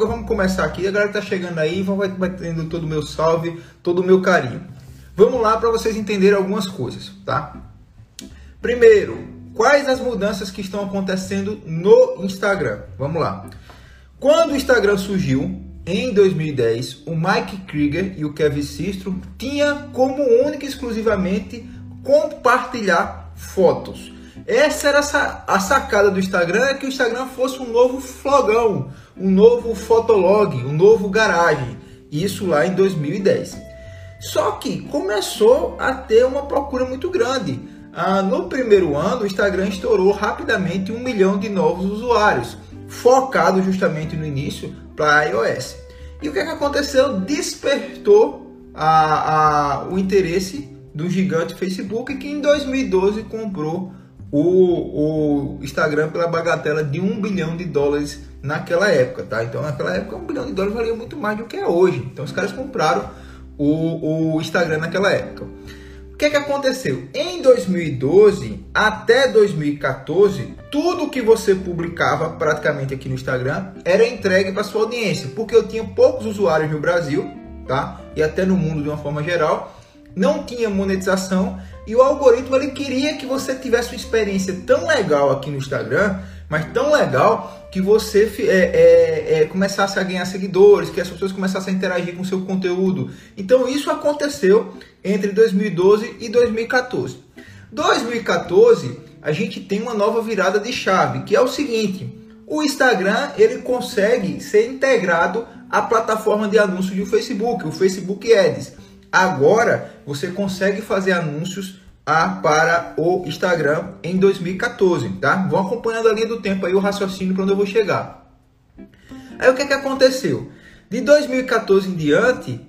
Agora vamos começar aqui. A galera tá chegando aí, vai, vai tendo todo o meu salve, todo o meu carinho. Vamos lá para vocês entenderem algumas coisas, tá? Primeiro, quais as mudanças que estão acontecendo no Instagram? Vamos lá. Quando o Instagram surgiu, em 2010, o Mike Krieger e o Kevin Systrom tinha como única e exclusivamente compartilhar fotos. Essa era a sacada do Instagram, é que o Instagram fosse um novo flogão, um novo fotolog, um novo garagem. Isso lá em 2010. Só que começou a ter uma procura muito grande. Ah, no primeiro ano, o Instagram estourou rapidamente um milhão de novos usuários, focado justamente no início para iOS. E o que, é que aconteceu? Despertou a, a, o interesse do gigante Facebook que em 2012 comprou o, o Instagram pela bagatela de um bilhão de dólares naquela época, tá? Então naquela época um bilhão de dólares valia muito mais do que é hoje. Então os caras compraram o, o Instagram naquela época. O que, é que aconteceu? Em 2012 até 2014, tudo que você publicava praticamente aqui no Instagram era entregue para sua audiência, porque eu tinha poucos usuários no Brasil, tá? E até no mundo de uma forma geral, não tinha monetização e o algoritmo ele queria que você tivesse uma experiência tão legal aqui no Instagram, mas tão legal que você é, é, é, começasse a ganhar seguidores, que as pessoas começassem a interagir com o seu conteúdo. Então isso aconteceu entre 2012 e 2014. 2014 a gente tem uma nova virada de chave, que é o seguinte: o Instagram ele consegue ser integrado à plataforma de anúncios do Facebook, o Facebook Ads. Agora você consegue fazer anúncios para o Instagram em 2014, tá? Vão acompanhando a linha do tempo aí o raciocínio para onde eu vou chegar. Aí o que, que aconteceu? De 2014 em diante,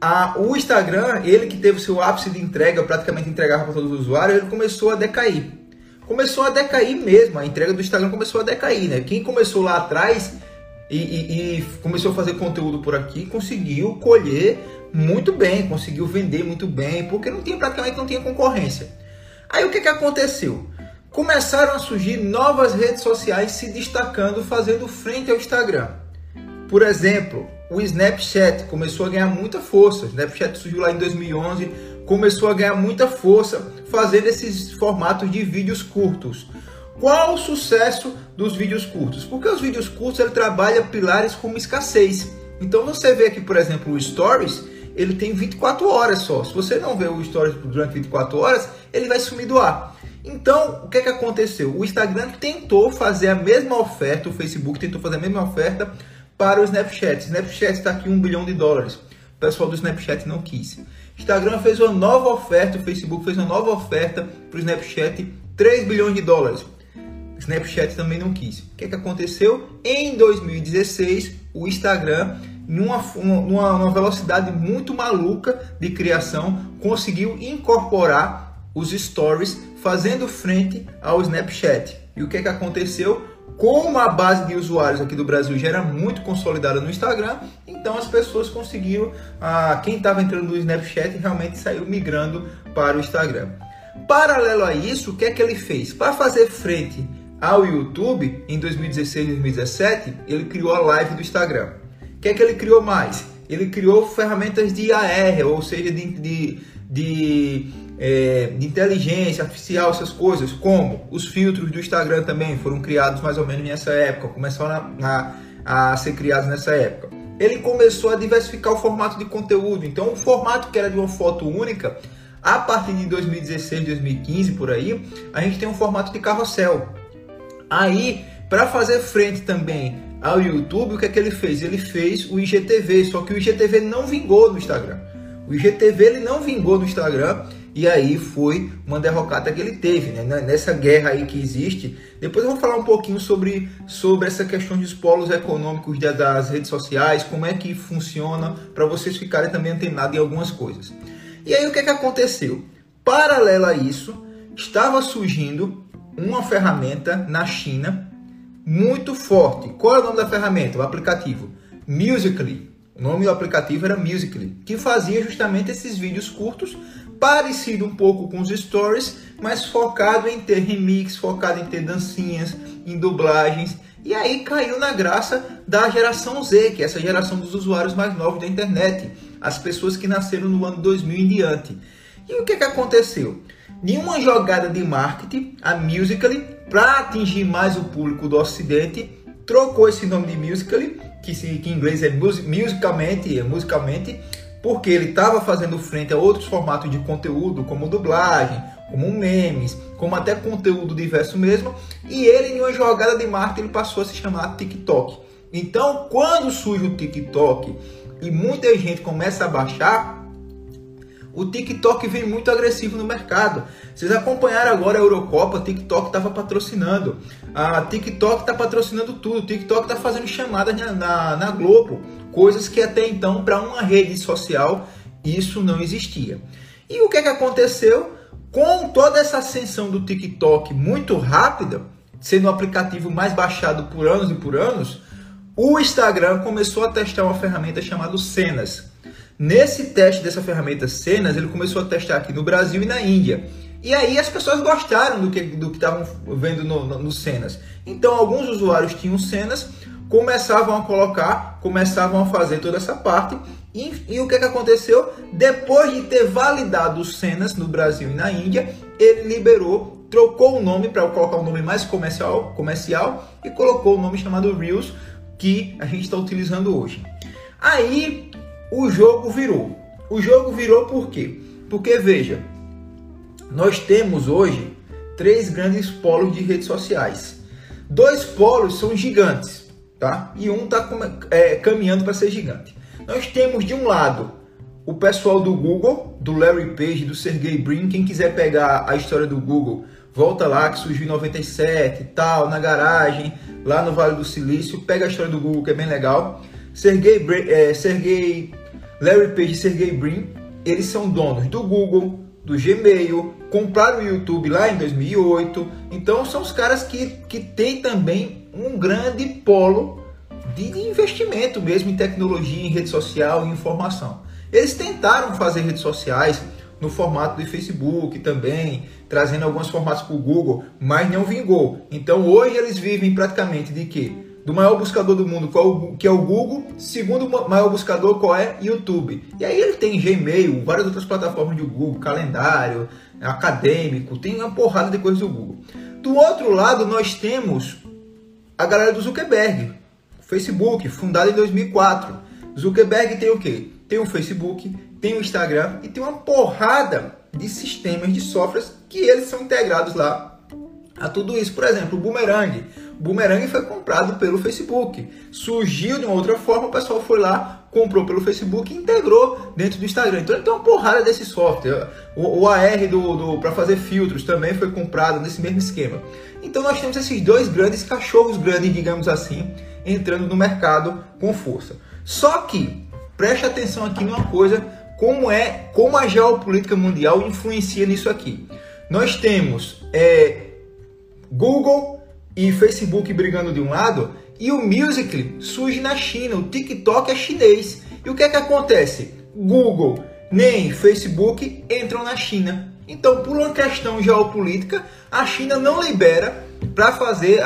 a, o Instagram, ele que teve o seu ápice de entrega, praticamente entregava para todos os usuários, ele começou a decair. Começou a decair mesmo, a entrega do Instagram começou a decair, né? Quem começou lá atrás e, e, e começou a fazer conteúdo por aqui, conseguiu colher muito bem, conseguiu vender muito bem, porque não tinha praticamente não tinha concorrência. Aí o que, que aconteceu? Começaram a surgir novas redes sociais se destacando, fazendo frente ao Instagram. Por exemplo, o Snapchat começou a ganhar muita força. O Snapchat surgiu lá em 2011, começou a ganhar muita força fazendo esses formatos de vídeos curtos. Qual o sucesso dos vídeos curtos? Porque os vídeos curtos ele trabalha pilares como escassez. Então você vê aqui, por exemplo, o Stories, ele tem 24 horas só. Se você não vê o Stories durante 24 horas, ele vai sumir do ar. Então, o que, é que aconteceu? O Instagram tentou fazer a mesma oferta, o Facebook tentou fazer a mesma oferta para o Snapchat. Snapchat está aqui 1 bilhão de dólares. O pessoal do Snapchat não quis. Instagram fez uma nova oferta, o Facebook fez uma nova oferta para o Snapchat, 3 bilhões de dólares. Snapchat também não quis. O que, é que aconteceu? Em 2016, o Instagram numa, numa, velocidade muito maluca de criação, conseguiu incorporar os stories fazendo frente ao Snapchat. E o que, é que aconteceu? Como a base de usuários aqui do Brasil já era muito consolidada no Instagram, então as pessoas conseguiram, ah, quem estava entrando no Snapchat realmente saiu migrando para o Instagram. Paralelo a isso, o que é que ele fez? Para fazer frente ao YouTube, em 2016 e 2017, ele criou a live do Instagram. O que é que ele criou mais? Ele criou ferramentas de AR, ou seja, de, de, de, é, de inteligência artificial, essas coisas, como os filtros do Instagram também foram criados mais ou menos nessa época, começaram a, a, a ser criados nessa época. Ele começou a diversificar o formato de conteúdo, então o formato que era de uma foto única, a partir de 2016, 2015 por aí, a gente tem um formato de carrossel. Aí, para fazer frente também ao YouTube, o que é que ele fez? Ele fez o IGTV, só que o IGTV não vingou no Instagram. O IGTV ele não vingou no Instagram e aí foi uma derrocada que ele teve, né? Nessa guerra aí que existe. Depois eu vou falar um pouquinho sobre, sobre essa questão dos polos econômicos das redes sociais, como é que funciona, para vocês ficarem também antenados em algumas coisas. E aí o que é que aconteceu? Paralelo a isso, estava surgindo uma ferramenta na China muito forte. Qual é o nome da ferramenta? O aplicativo Musically. O nome do aplicativo era Musically, que fazia justamente esses vídeos curtos, parecido um pouco com os stories, mas focado em ter remix, focado em ter dancinhas, em dublagens E aí caiu na graça da geração Z, que é essa geração dos usuários mais novos da internet, as pessoas que nasceram no ano 2000 em diante. E o que, que aconteceu? Nenhuma jogada de marketing, a Musical.ly, para atingir mais o público do Ocidente, trocou esse nome de Musical.ly, que, que em inglês é musicalmente, é musicalmente porque ele estava fazendo frente a outros formatos de conteúdo, como dublagem, como memes, como até conteúdo diverso mesmo, e ele, em uma jogada de marketing, ele passou a se chamar TikTok. Então, quando surge o TikTok e muita gente começa a baixar, o TikTok vem muito agressivo no mercado. Vocês acompanharam agora a Eurocopa, o TikTok estava patrocinando. A TikTok está patrocinando tudo. O TikTok está fazendo chamadas na, na, na Globo. Coisas que até então, para uma rede social, isso não existia. E o que, é que aconteceu? Com toda essa ascensão do TikTok muito rápida, sendo o aplicativo mais baixado por anos e por anos, o Instagram começou a testar uma ferramenta chamada Cenas. Nesse teste dessa ferramenta Cenas, ele começou a testar aqui no Brasil e na Índia. E aí as pessoas gostaram do que do estavam vendo no, no, no Cenas. Então alguns usuários tinham Cenas, começavam a colocar, começavam a fazer toda essa parte. E, e o que, que aconteceu? Depois de ter validado Cenas no Brasil e na Índia, ele liberou, trocou o nome para colocar um nome mais comercial, comercial e colocou o nome chamado Reels, que a gente está utilizando hoje. Aí o jogo virou. O jogo virou por quê? Porque veja, nós temos hoje três grandes polos de redes sociais. Dois polos são gigantes, tá? E um está é, caminhando para ser gigante. Nós temos de um lado o pessoal do Google, do Larry Page, do Sergey Brin. Quem quiser pegar a história do Google, volta lá que surgiu em 97 e tal, na garagem, lá no Vale do Silício. Pega a história do Google que é bem legal. Sergey, é, Sergey Larry Page e Sergey Brin, eles são donos do Google, do Gmail, compraram o YouTube lá em 2008. Então são os caras que, que têm também um grande polo de, de investimento mesmo em tecnologia, em rede social e informação. Eles tentaram fazer redes sociais no formato de Facebook também, trazendo alguns formatos para o Google, mas não vingou. Então hoje eles vivem praticamente de quê? Do maior buscador do mundo, que é o Google, segundo maior buscador, qual é? YouTube. E aí ele tem Gmail, várias outras plataformas do Google, calendário, acadêmico, tem uma porrada de coisas do Google. Do outro lado, nós temos a galera do Zuckerberg, Facebook, fundado em 2004. Zuckerberg tem o quê? Tem o Facebook, tem o Instagram e tem uma porrada de sistemas de softwares que eles são integrados lá a tudo isso. Por exemplo, o Boomerang. Boomerang foi comprado pelo Facebook. Surgiu de uma outra forma, o pessoal foi lá, comprou pelo Facebook e integrou dentro do Instagram. Então ele tem uma porrada desse software. O, o AR do, do para fazer filtros também foi comprado nesse mesmo esquema. Então nós temos esses dois grandes cachorros grandes, digamos assim, entrando no mercado com força. Só que preste atenção aqui numa coisa, como é, como a geopolítica mundial influencia nisso aqui. Nós temos é, Google e Facebook brigando de um lado, e o Musical.ly surge na China, o TikTok é chinês. E o que é que acontece? Google nem Facebook entram na China. Então, por uma questão geopolítica, a China não libera para fazer,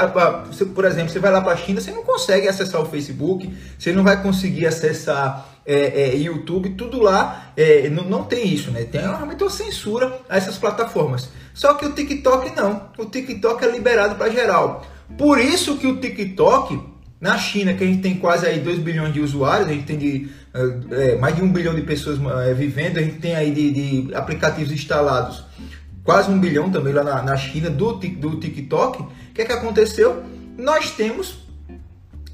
por exemplo, você vai lá para a China, você não consegue acessar o Facebook, você não vai conseguir acessar é, é, YouTube, tudo lá é, não, não, tem isso, né? Tem realmente uma censura a essas plataformas. Só que o TikTok não. O TikTok é liberado para geral. Por isso que o TikTok, na China, que a gente tem quase aí 2 bilhões de usuários, a gente tem de, é, mais de um bilhão de pessoas é, vivendo, a gente tem aí de, de, aplicativos instalados quase um bilhão também lá na, na China do, do TikTok. O que é que aconteceu? Nós temos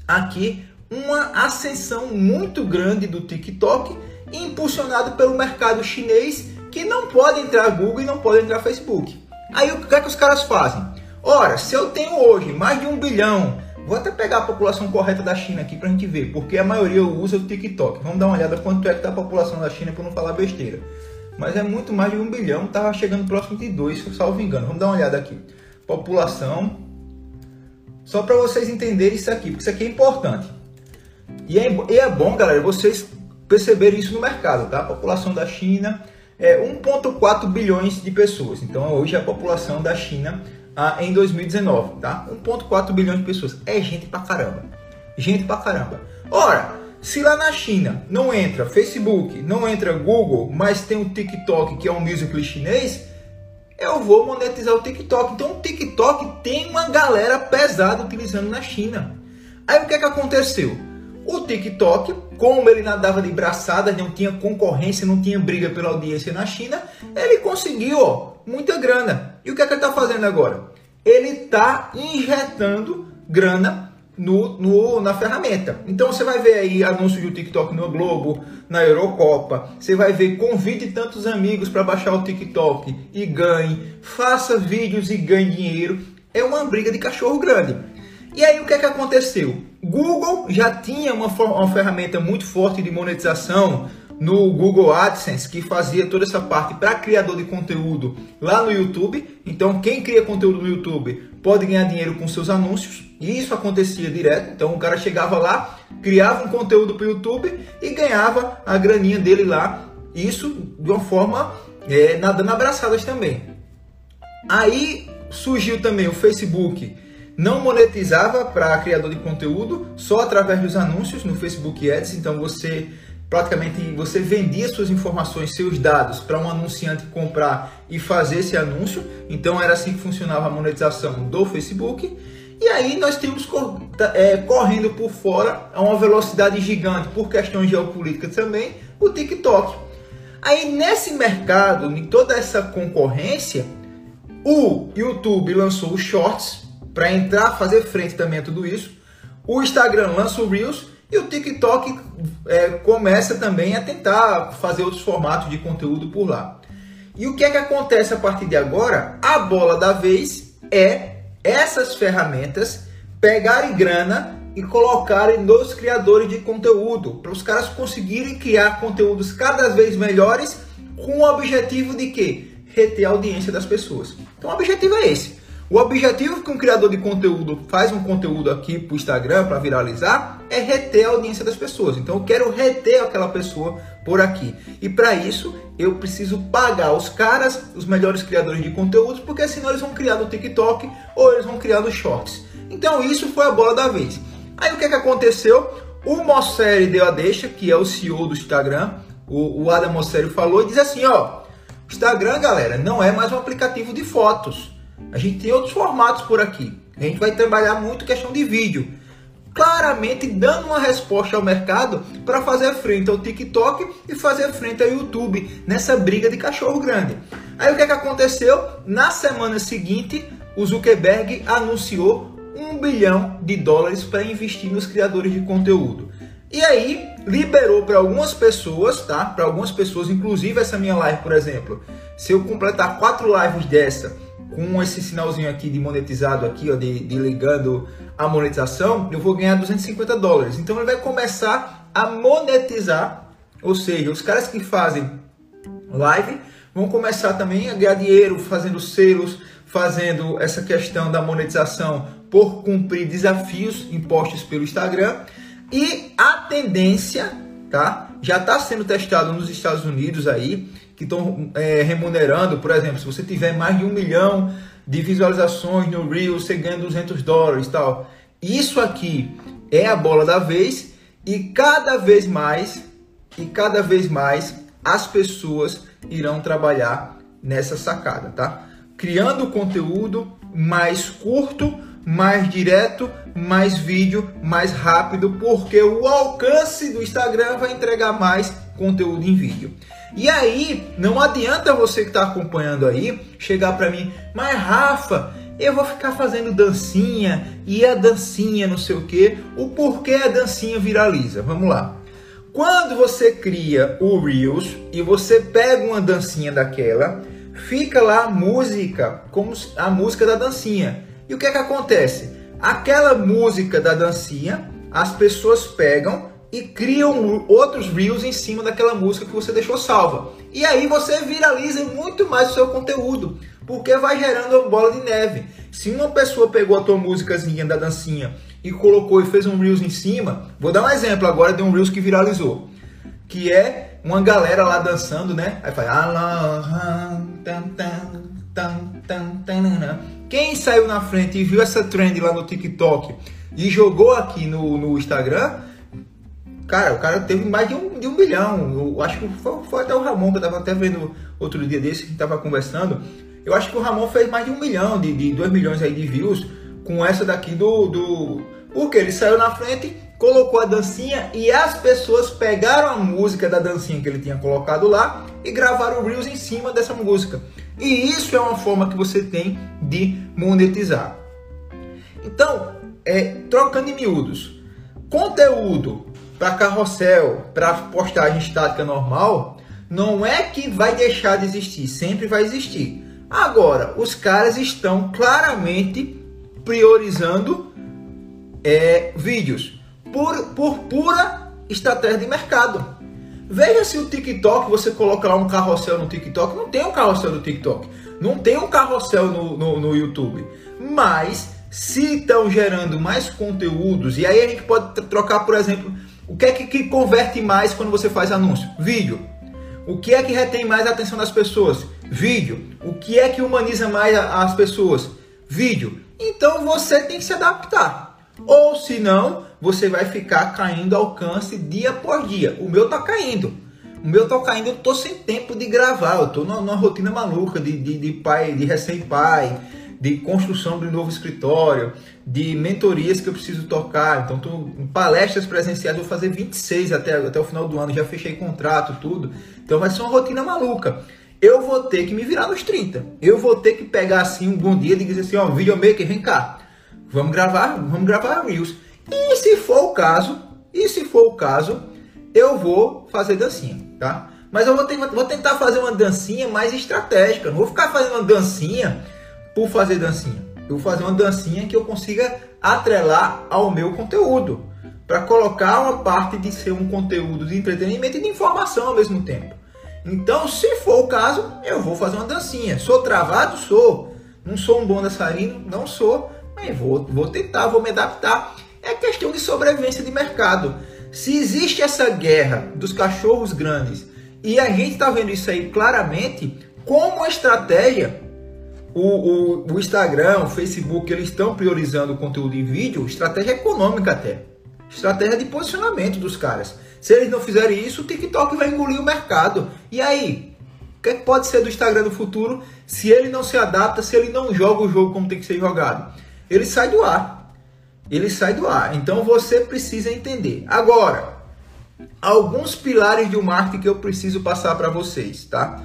aqui uma ascensão muito grande do TikTok, impulsionado pelo mercado chinês, que não pode entrar Google e não pode entrar Facebook. Aí o que é que os caras fazem? Ora, se eu tenho hoje mais de um bilhão, vou até pegar a população correta da China aqui para a gente ver, porque a maioria usa o TikTok. Vamos dar uma olhada quanto é que está a população da China para não falar besteira. Mas é muito mais de um bilhão, estava chegando próximo de dois, se eu salvo engano. Vamos dar uma olhada aqui. População. Só para vocês entenderem isso aqui, porque isso aqui é importante. E é, e é bom, galera, vocês perceberem isso no mercado, tá? A população da China é 1,4 bilhões de pessoas. Então hoje a população da China ah, em 2019, tá? 1.4 bilhão de pessoas. É gente pra caramba. Gente pra caramba. Ora, se lá na China não entra Facebook, não entra Google, mas tem o TikTok, que é um musical chinês, eu vou monetizar o TikTok. Então o TikTok tem uma galera pesada utilizando na China. Aí o que é que aconteceu? O TikTok, como ele nadava de braçadas, não tinha concorrência, não tinha briga pela audiência na China, ele conseguiu ó, muita grana. E o que é que ele está fazendo agora? Ele está injetando grana no, no, na ferramenta. Então você vai ver aí anúncio do TikTok no Globo, na Eurocopa. Você vai ver convide tantos amigos para baixar o TikTok e ganhe. Faça vídeos e ganhe dinheiro. É uma briga de cachorro grande. E aí o que é que aconteceu? Google já tinha uma, uma ferramenta muito forte de monetização no Google AdSense, que fazia toda essa parte para criador de conteúdo lá no YouTube. Então, quem cria conteúdo no YouTube pode ganhar dinheiro com seus anúncios. E isso acontecia direto. Então, o cara chegava lá, criava um conteúdo para o YouTube e ganhava a graninha dele lá. Isso de uma forma é, nadando abraçadas também. Aí surgiu também o Facebook. Não monetizava para criador de conteúdo, só através dos anúncios no Facebook Ads. Então você praticamente você vendia suas informações, seus dados para um anunciante comprar e fazer esse anúncio. Então era assim que funcionava a monetização do Facebook. E aí nós temos é, correndo por fora a uma velocidade gigante por questões geopolíticas também o TikTok. Aí nesse mercado, em toda essa concorrência, o YouTube lançou os Shorts para entrar, fazer frente também a tudo isso. O Instagram lança o Reels e o TikTok é, começa também a tentar fazer outros formatos de conteúdo por lá. E o que é que acontece a partir de agora? A bola da vez é essas ferramentas pegarem grana e colocarem nos criadores de conteúdo, para os caras conseguirem criar conteúdos cada vez melhores com o objetivo de quê? Reter a audiência das pessoas. Então o objetivo é esse. O objetivo que um criador de conteúdo faz um conteúdo aqui para o Instagram para viralizar é reter a audiência das pessoas. Então eu quero reter aquela pessoa por aqui. E para isso eu preciso pagar os caras, os melhores criadores de conteúdos, porque senão eles vão criar no TikTok ou eles vão criar no Shorts. Então isso foi a bola da vez. Aí o que, é que aconteceu? O Mosseri deu a deixa, que é o CEO do Instagram, o, o Adam Mosseri falou e diz assim, ó, Instagram, galera, não é mais um aplicativo de fotos. A gente tem outros formatos por aqui. A gente vai trabalhar muito questão de vídeo. Claramente dando uma resposta ao mercado para fazer frente ao TikTok e fazer frente ao YouTube nessa briga de cachorro grande. Aí o que, é que aconteceu? Na semana seguinte, o Zuckerberg anunciou um bilhão de dólares para investir nos criadores de conteúdo. E aí liberou para algumas pessoas, tá? Para algumas pessoas, inclusive essa minha live, por exemplo. Se eu completar quatro lives dessa com esse sinalzinho aqui de monetizado aqui, ó, de, de ligando a monetização, eu vou ganhar 250 dólares. Então ele vai começar a monetizar, ou seja, os caras que fazem live vão começar também a ganhar dinheiro fazendo selos, fazendo essa questão da monetização por cumprir desafios impostos pelo Instagram. E a tendência, tá? Já está sendo testado nos Estados Unidos aí que estão é, remunerando, por exemplo, se você tiver mais de um milhão de visualizações no Reel, você ganha 200 dólares e tal. Isso aqui é a bola da vez e cada vez mais e cada vez mais as pessoas irão trabalhar nessa sacada, tá? Criando conteúdo mais curto, mais direto, mais vídeo, mais rápido, porque o alcance do Instagram vai entregar mais conteúdo em vídeo. E aí, não adianta você que está acompanhando aí chegar para mim, mas Rafa, eu vou ficar fazendo dancinha e a dancinha não sei o que, o porquê a dancinha viraliza. Vamos lá. Quando você cria o Reels e você pega uma dancinha daquela, fica lá a música, como a música da dancinha. E o que é que acontece? Aquela música da dancinha, as pessoas pegam e criam outros reels em cima daquela música que você deixou salva. E aí você viraliza muito mais o seu conteúdo, porque vai gerando uma bola de neve. Se uma pessoa pegou a tua músicazinha da dancinha e colocou e fez um reels em cima, vou dar um exemplo agora de um reels que viralizou, que é uma galera lá dançando, né? Aí faz Quem saiu na frente e viu essa trend lá no TikTok e jogou aqui no, no Instagram, cara, o cara teve mais de um, de um milhão. Eu acho que foi, foi até o Ramon, que eu tava até vendo outro dia desse, que tava conversando. Eu acho que o Ramon fez mais de um milhão, de, de dois milhões aí de views com essa daqui do, do. Porque ele saiu na frente, colocou a dancinha e as pessoas pegaram a música da dancinha que ele tinha colocado lá e gravaram o Reels em cima dessa música. E isso é uma forma que você tem de monetizar. Então, é, trocando em miúdos, conteúdo para carrossel, para postagem estática normal, não é que vai deixar de existir, sempre vai existir. Agora, os caras estão claramente priorizando é, vídeos por, por pura estratégia de mercado. Veja se o TikTok, você coloca lá um carrossel no TikTok, não tem um carrossel no TikTok, não tem um carrossel no, no, no YouTube. Mas se estão gerando mais conteúdos, e aí a gente pode trocar, por exemplo, o que é que, que converte mais quando você faz anúncio? Vídeo. O que é que retém mais a atenção das pessoas? Vídeo. O que é que humaniza mais as pessoas? Vídeo. Então você tem que se adaptar. Ou se não, você vai ficar caindo alcance dia por dia. O meu tá caindo. O meu tá caindo, eu tô sem tempo de gravar. Eu tô numa, numa rotina maluca de, de, de pai, de recém-pai, de construção de um novo escritório, de mentorias que eu preciso tocar. Então, tô em palestras presenciais, vou fazer 26 até, até o final do ano, já fechei contrato, tudo. Então vai ser uma rotina maluca. Eu vou ter que me virar nos 30. Eu vou ter que pegar assim um bom dia e dizer assim, ó, videomaker, vem cá. Vamos gravar, vamos gravar Reels. E se for o caso, e se for o caso, eu vou fazer dancinha, tá? Mas eu vou, ter, vou tentar fazer uma dancinha mais estratégica. Não vou ficar fazendo uma dancinha por fazer dancinha. Eu vou fazer uma dancinha que eu consiga atrelar ao meu conteúdo. Para colocar uma parte de ser um conteúdo de entretenimento e de informação ao mesmo tempo. Então, se for o caso, eu vou fazer uma dancinha. Sou travado? Sou. Não sou um bom dançarino? Não sou. Mas vou, vou tentar, vou me adaptar. É questão de sobrevivência de mercado. Se existe essa guerra dos cachorros grandes e a gente está vendo isso aí claramente, como estratégia, o, o, o, Instagram, o Facebook, eles estão priorizando o conteúdo em vídeo, estratégia econômica até. Estratégia de posicionamento dos caras. Se eles não fizerem isso, o TikTok vai engolir o mercado. E aí? O que, é que pode ser do Instagram do futuro se ele não se adapta, se ele não joga o jogo como tem que ser jogado? Ele sai do ar ele sai do ar. Então você precisa entender. Agora, alguns pilares de um marketing que eu preciso passar para vocês, tá?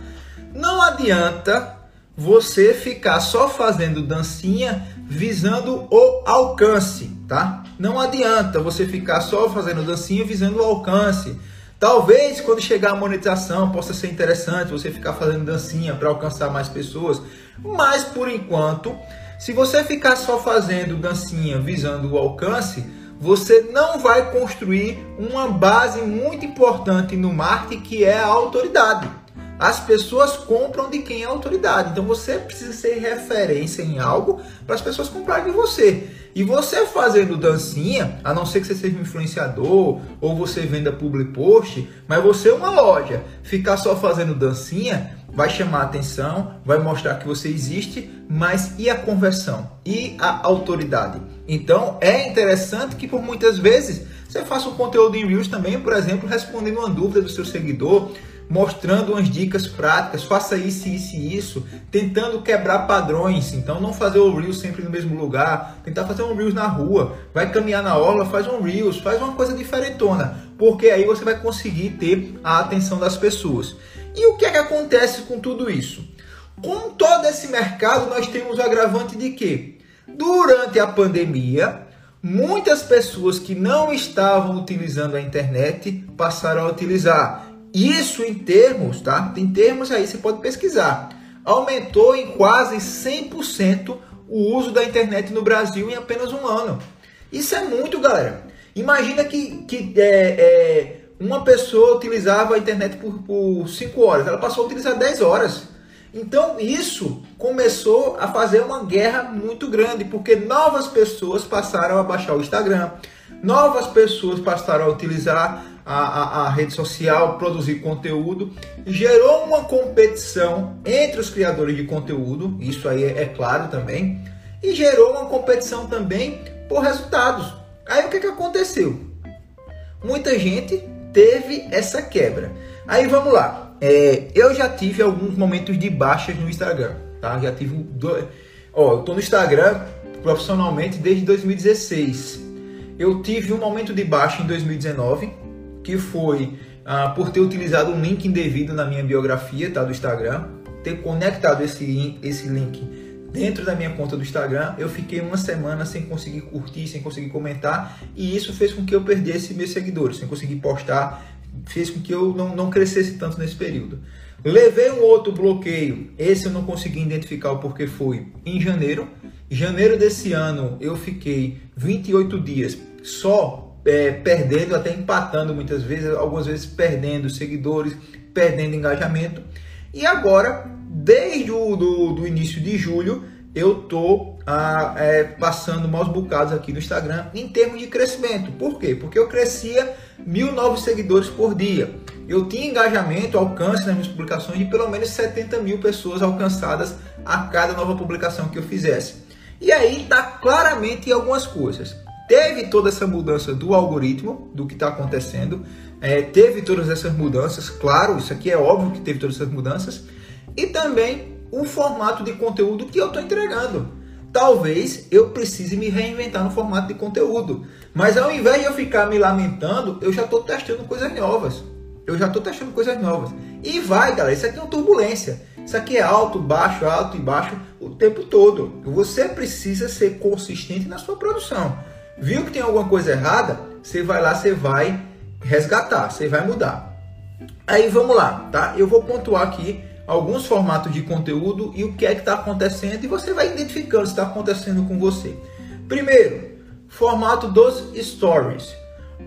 Não adianta você ficar só fazendo dancinha visando o alcance, tá? Não adianta você ficar só fazendo dancinha visando o alcance. Talvez quando chegar a monetização possa ser interessante você ficar fazendo dancinha para alcançar mais pessoas, mas por enquanto se você ficar só fazendo dancinha visando o alcance, você não vai construir uma base muito importante no marketing que é a autoridade. As pessoas compram de quem é autoridade. Então você precisa ser referência em algo para as pessoas comprarem de você. E você fazendo dancinha, a não ser que você seja um influenciador ou você venda public post, mas você é uma loja, ficar só fazendo dancinha vai chamar atenção, vai mostrar que você existe, mas e a conversão? E a autoridade? Então é interessante que por muitas vezes você faça um conteúdo em Reels também, por exemplo, respondendo uma dúvida do seu seguidor, mostrando umas dicas práticas, faça isso, isso e isso, tentando quebrar padrões. Então não fazer o Reels sempre no mesmo lugar, tentar fazer um Reels na rua, vai caminhar na orla, faz um Reels, faz uma coisa diferentona, porque aí você vai conseguir ter a atenção das pessoas. E o que é que acontece com tudo isso? Com todo esse mercado, nós temos o agravante de que, durante a pandemia, muitas pessoas que não estavam utilizando a internet passaram a utilizar. Isso em termos, tá? Tem termos aí, você pode pesquisar. Aumentou em quase 100% o uso da internet no Brasil em apenas um ano. Isso é muito, galera. Imagina que, que é, é uma pessoa utilizava a internet por 5 horas, ela passou a utilizar 10 horas. Então isso começou a fazer uma guerra muito grande, porque novas pessoas passaram a baixar o Instagram, novas pessoas passaram a utilizar a, a, a rede social, produzir conteúdo, gerou uma competição entre os criadores de conteúdo, isso aí é, é claro também, e gerou uma competição também por resultados. Aí o que, que aconteceu? Muita gente teve essa quebra. Aí vamos lá. É, eu já tive alguns momentos de baixas no Instagram, tá? Já tive dois. Ó, eu tô no Instagram profissionalmente desde 2016. Eu tive um momento de baixa em 2019, que foi ah, por ter utilizado um link indevido na minha biografia, tá, do Instagram, ter conectado esse, esse link dentro da minha conta do Instagram, eu fiquei uma semana sem conseguir curtir, sem conseguir comentar, e isso fez com que eu perdesse meus seguidores, sem conseguir postar, fez com que eu não, não crescesse tanto nesse período. Levei um outro bloqueio, esse eu não consegui identificar o porquê foi em janeiro. Janeiro desse ano eu fiquei 28 dias só é, perdendo, até empatando muitas vezes, algumas vezes perdendo seguidores, perdendo engajamento. E agora desde o do, do início de julho, eu tô ah, é, passando maus bocados aqui no Instagram em termos de crescimento. Por quê? Porque eu crescia mil novos seguidores por dia. Eu tinha engajamento, alcance nas minhas publicações de pelo menos 70 mil pessoas alcançadas a cada nova publicação que eu fizesse. E aí está claramente algumas coisas. Teve toda essa mudança do algoritmo, do que está acontecendo. É, teve todas essas mudanças, claro, isso aqui é óbvio que teve todas essas mudanças e também o formato de conteúdo que eu estou entregando. Talvez eu precise me reinventar no formato de conteúdo, mas ao invés de eu ficar me lamentando, eu já estou testando coisas novas. Eu já estou testando coisas novas. E vai, galera, isso aqui é uma turbulência. Isso aqui é alto, baixo, alto e baixo o tempo todo. Você precisa ser consistente na sua produção. Viu que tem alguma coisa errada? Você vai lá, você vai resgatar, você vai mudar. Aí vamos lá, tá? Eu vou pontuar aqui alguns formatos de conteúdo e o que é que está acontecendo e você vai identificando se está acontecendo com você. Primeiro, formato dos stories.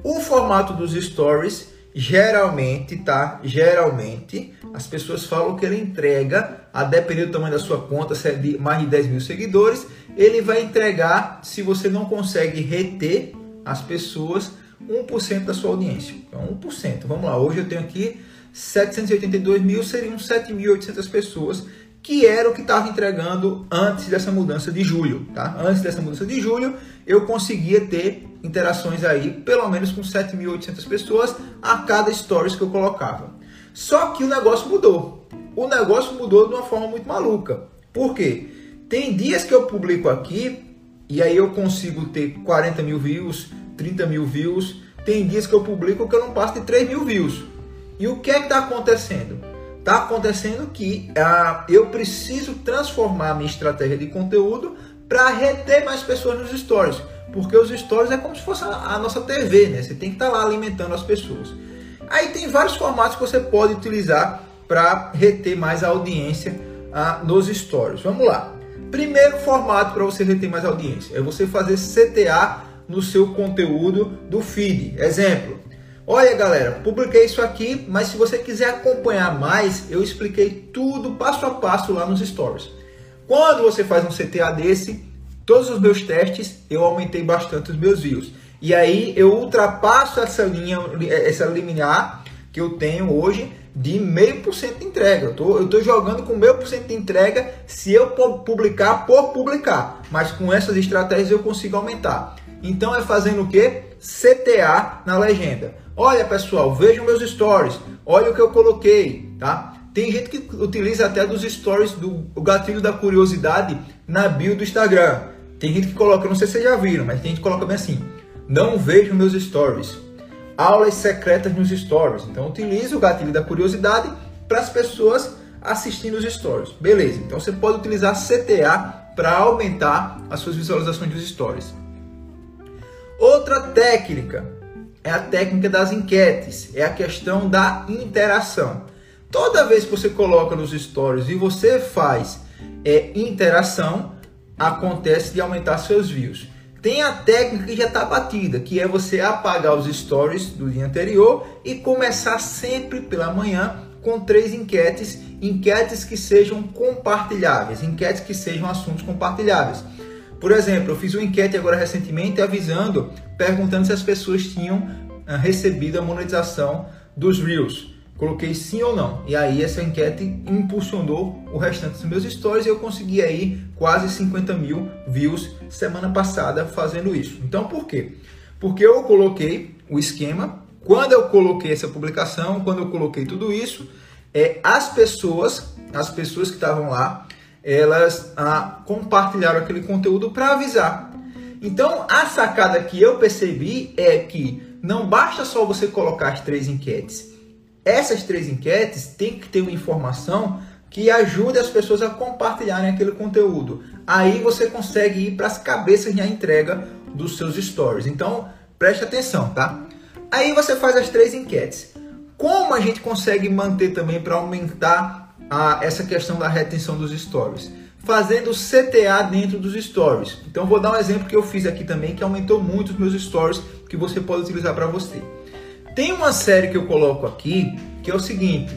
O formato dos stories geralmente, tá? Geralmente as pessoas falam que ele entrega, a depender do tamanho da sua conta, se é de mais de 10 mil seguidores, ele vai entregar, se você não consegue reter as pessoas, 1% da sua audiência. Então, 1%. Vamos lá, hoje eu tenho aqui 782 mil seriam 7.800 pessoas, que era o que estava entregando antes dessa mudança de julho. Tá? Antes dessa mudança de julho, eu conseguia ter interações aí, pelo menos com 7.800 pessoas a cada stories que eu colocava. Só que o negócio mudou. O negócio mudou de uma forma muito maluca. Por quê? Tem dias que eu publico aqui e aí eu consigo ter 40 mil views, 30 mil views. Tem dias que eu publico que eu não passo de 3 mil views. E o que é que está acontecendo? Está acontecendo que ah, eu preciso transformar a minha estratégia de conteúdo para reter mais pessoas nos stories. Porque os stories é como se fosse a, nossa TV, né? Você tem que estar tá lá alimentando as pessoas. Aí tem vários formatos que você pode utilizar para reter mais audiência ah, nos stories. Vamos lá. Primeiro formato para você reter mais audiência é você fazer CTA no seu conteúdo do feed. Exemplo, Olha galera, publiquei isso aqui, mas se você quiser acompanhar mais, eu expliquei tudo passo a passo lá nos stories. Quando você faz um CTA desse, todos os meus testes, eu aumentei bastante os meus views. E aí eu ultrapasso essa linha, essa liminar que eu tenho hoje de meio por cento de entrega. Eu tô, eu tô jogando com meio por cento de entrega se eu publicar por publicar. Mas com essas estratégias eu consigo aumentar. Então é fazendo o que? CTA na legenda. Olha pessoal, vejam meus stories, olha o que eu coloquei, tá? Tem gente que utiliza até dos stories do gatilho da curiosidade na bio do Instagram. Tem gente que coloca, não sei se vocês já viram, mas tem gente que coloca bem assim: não vejo meus stories. Aulas secretas nos stories. Então utilize o gatilho da curiosidade para as pessoas assistindo os stories. Beleza? Então você pode utilizar CTA para aumentar as suas visualizações dos stories. Outra técnica é a técnica das enquetes, é a questão da interação. Toda vez que você coloca nos stories e você faz é, interação, acontece de aumentar seus views. Tem a técnica que já está batida, que é você apagar os stories do dia anterior e começar sempre pela manhã com três enquetes, enquetes que sejam compartilháveis, enquetes que sejam assuntos compartilháveis. Por exemplo, eu fiz uma enquete agora recentemente avisando, perguntando se as pessoas tinham uh, recebido a monetização dos Reels. Coloquei sim ou não. E aí essa enquete impulsionou o restante dos meus stories e eu consegui aí quase 50 mil views semana passada fazendo isso. Então por quê? Porque eu coloquei o esquema, quando eu coloquei essa publicação, quando eu coloquei tudo isso, é, as pessoas, as pessoas que estavam lá, elas ah, compartilharam aquele conteúdo para avisar. Então a sacada que eu percebi é que não basta só você colocar as três enquetes essas três enquetes têm que ter uma informação que ajude as pessoas a compartilharem aquele conteúdo. Aí você consegue ir para as cabeças na entrega dos seus stories. Então, preste atenção, tá? Aí você faz as três enquetes. Como a gente consegue manter também para aumentar a, essa questão da retenção dos stories? Fazendo CTA dentro dos stories. Então, vou dar um exemplo que eu fiz aqui também que aumentou muito os meus stories que você pode utilizar para você. Tem uma série que eu coloco aqui que é o seguinte: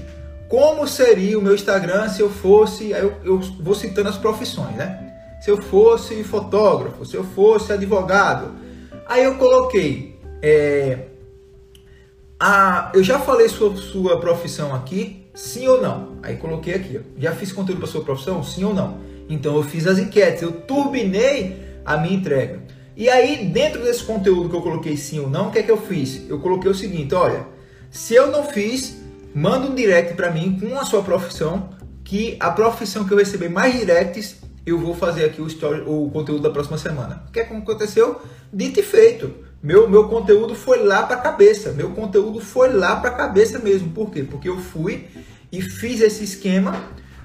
como seria o meu Instagram se eu fosse. Eu, eu vou citando as profissões, né? Se eu fosse fotógrafo, se eu fosse advogado. Aí eu coloquei. É, a, eu já falei sua, sua profissão aqui, sim ou não? Aí coloquei aqui, ó, já fiz conteúdo para sua profissão, sim ou não? Então eu fiz as enquetes, eu turbinei a minha entrega. E aí, dentro desse conteúdo que eu coloquei sim ou não, o que é que eu fiz? Eu coloquei o seguinte: olha, se eu não fiz, manda um direct para mim com a sua profissão, que a profissão que eu receber mais directs, eu vou fazer aqui o, story, o conteúdo da próxima semana. O que é que aconteceu? Dito e feito. Meu, meu conteúdo foi lá para a cabeça. Meu conteúdo foi lá para a cabeça mesmo. Por quê? Porque eu fui e fiz esse esquema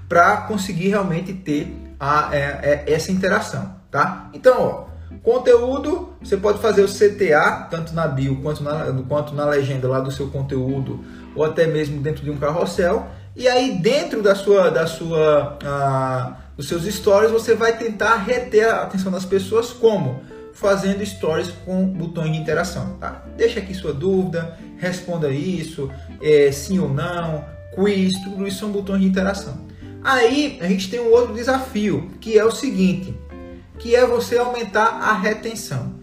para conseguir realmente ter a, é, é, essa interação, tá? Então, ó, Conteúdo, você pode fazer o CTA, tanto na bio quanto na, quanto na legenda lá do seu conteúdo, ou até mesmo dentro de um carrossel. E aí dentro da sua, da sua, ah, dos seus stories, você vai tentar reter a atenção das pessoas como? Fazendo stories com botões de interação. Tá? Deixa aqui sua dúvida, responda isso, é, sim ou não, quiz, tudo isso são botões de interação. Aí a gente tem um outro desafio, que é o seguinte que é você aumentar a retenção.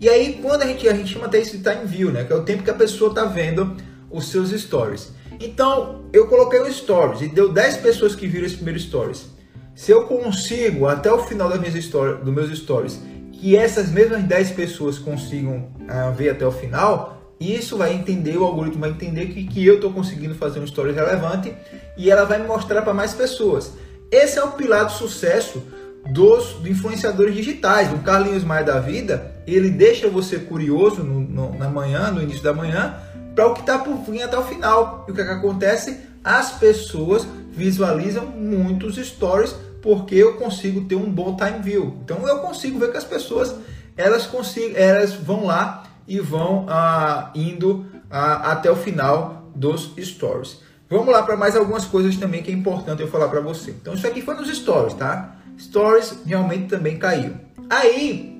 E aí, quando a gente, a gente chama até isso de time view, né? Que é o tempo que a pessoa está vendo os seus stories. Então, eu coloquei o stories e deu 10 pessoas que viram esse primeiro stories. Se eu consigo, até o final das minhas stories, dos meus stories, que essas mesmas 10 pessoas consigam uh, ver até o final, isso vai entender, o algoritmo vai entender que, que eu estou conseguindo fazer um story relevante e ela vai mostrar para mais pessoas. Esse é o pilar do sucesso dos, influenciadores digitais. O Carlinhos Maia da vida, ele deixa você curioso no, no, na manhã, no início da manhã, para o que está por vir até o final. E o que, é que acontece? As pessoas visualizam muitos stories porque eu consigo ter um bom time view. Então eu consigo ver que as pessoas elas consigam, elas vão lá e vão ah, indo ah, até o final dos stories. Vamos lá para mais algumas coisas também que é importante eu falar para você. Então isso aqui foi nos stories, tá? Stories realmente também caiu. Aí,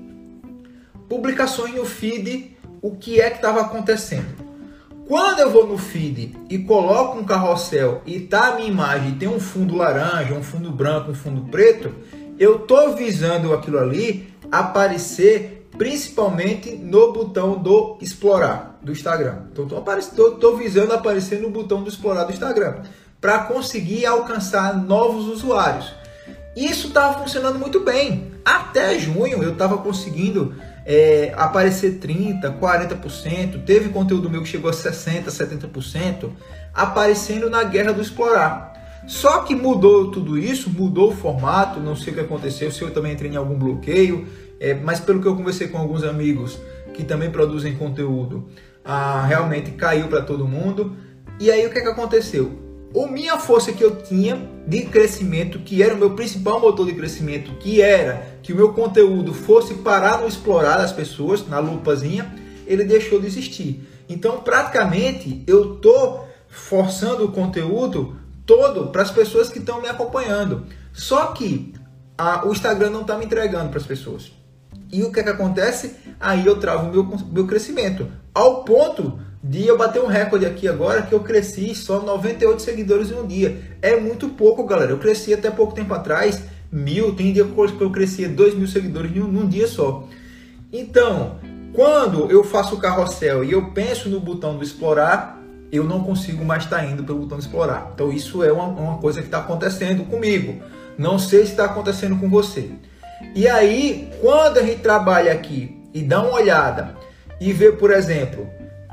publicações no feed, o que é que estava acontecendo? Quando eu vou no feed e coloco um carrossel e tá a minha imagem tem um fundo laranja, um fundo branco, um fundo preto, eu tô visando aquilo ali aparecer principalmente no botão do explorar do Instagram. Então tô, tô, tô visando aparecer no botão do explorar do Instagram para conseguir alcançar novos usuários. Isso estava funcionando muito bem. Até junho eu estava conseguindo é, aparecer 30%, 40%. Teve conteúdo meu que chegou a 60%, 70%, aparecendo na Guerra do Explorar. Só que mudou tudo isso, mudou o formato, não sei o que aconteceu, se eu também entrei em algum bloqueio, é, mas pelo que eu conversei com alguns amigos que também produzem conteúdo, ah, realmente caiu para todo mundo. E aí o que, é que aconteceu? A minha força que eu tinha de crescimento, que era o meu principal motor de crescimento, que era que o meu conteúdo fosse parar no explorar das pessoas, na lupazinha, ele deixou de existir. Então, praticamente, eu tô forçando o conteúdo todo para as pessoas que estão me acompanhando. Só que a, o Instagram não está me entregando para as pessoas. E o que, é que acontece? Aí eu travo o meu, meu crescimento. Ao ponto de eu bater um recorde aqui agora que eu cresci só 98 seguidores em um dia. É muito pouco, galera. Eu cresci até pouco tempo atrás mil, tem dia que eu crescia dois mil seguidores num, num dia só. Então, quando eu faço o carrossel e eu penso no botão do explorar, eu não consigo mais estar tá indo pelo botão explorar. Então isso é uma, uma coisa que está acontecendo comigo. Não sei se está acontecendo com você. E aí, quando a gente trabalha aqui e dá uma olhada e vê, por exemplo,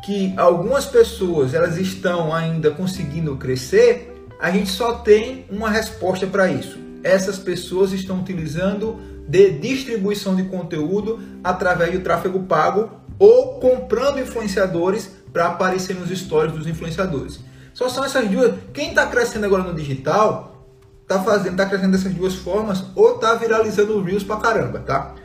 que algumas pessoas elas estão ainda conseguindo crescer, a gente só tem uma resposta para isso. Essas pessoas estão utilizando de distribuição de conteúdo através do tráfego pago ou comprando influenciadores para aparecer nos stories dos influenciadores. Só são essas duas. Quem está crescendo agora no digital está fazendo, tá crescendo dessas duas formas ou está viralizando o Reels pra caramba, tá?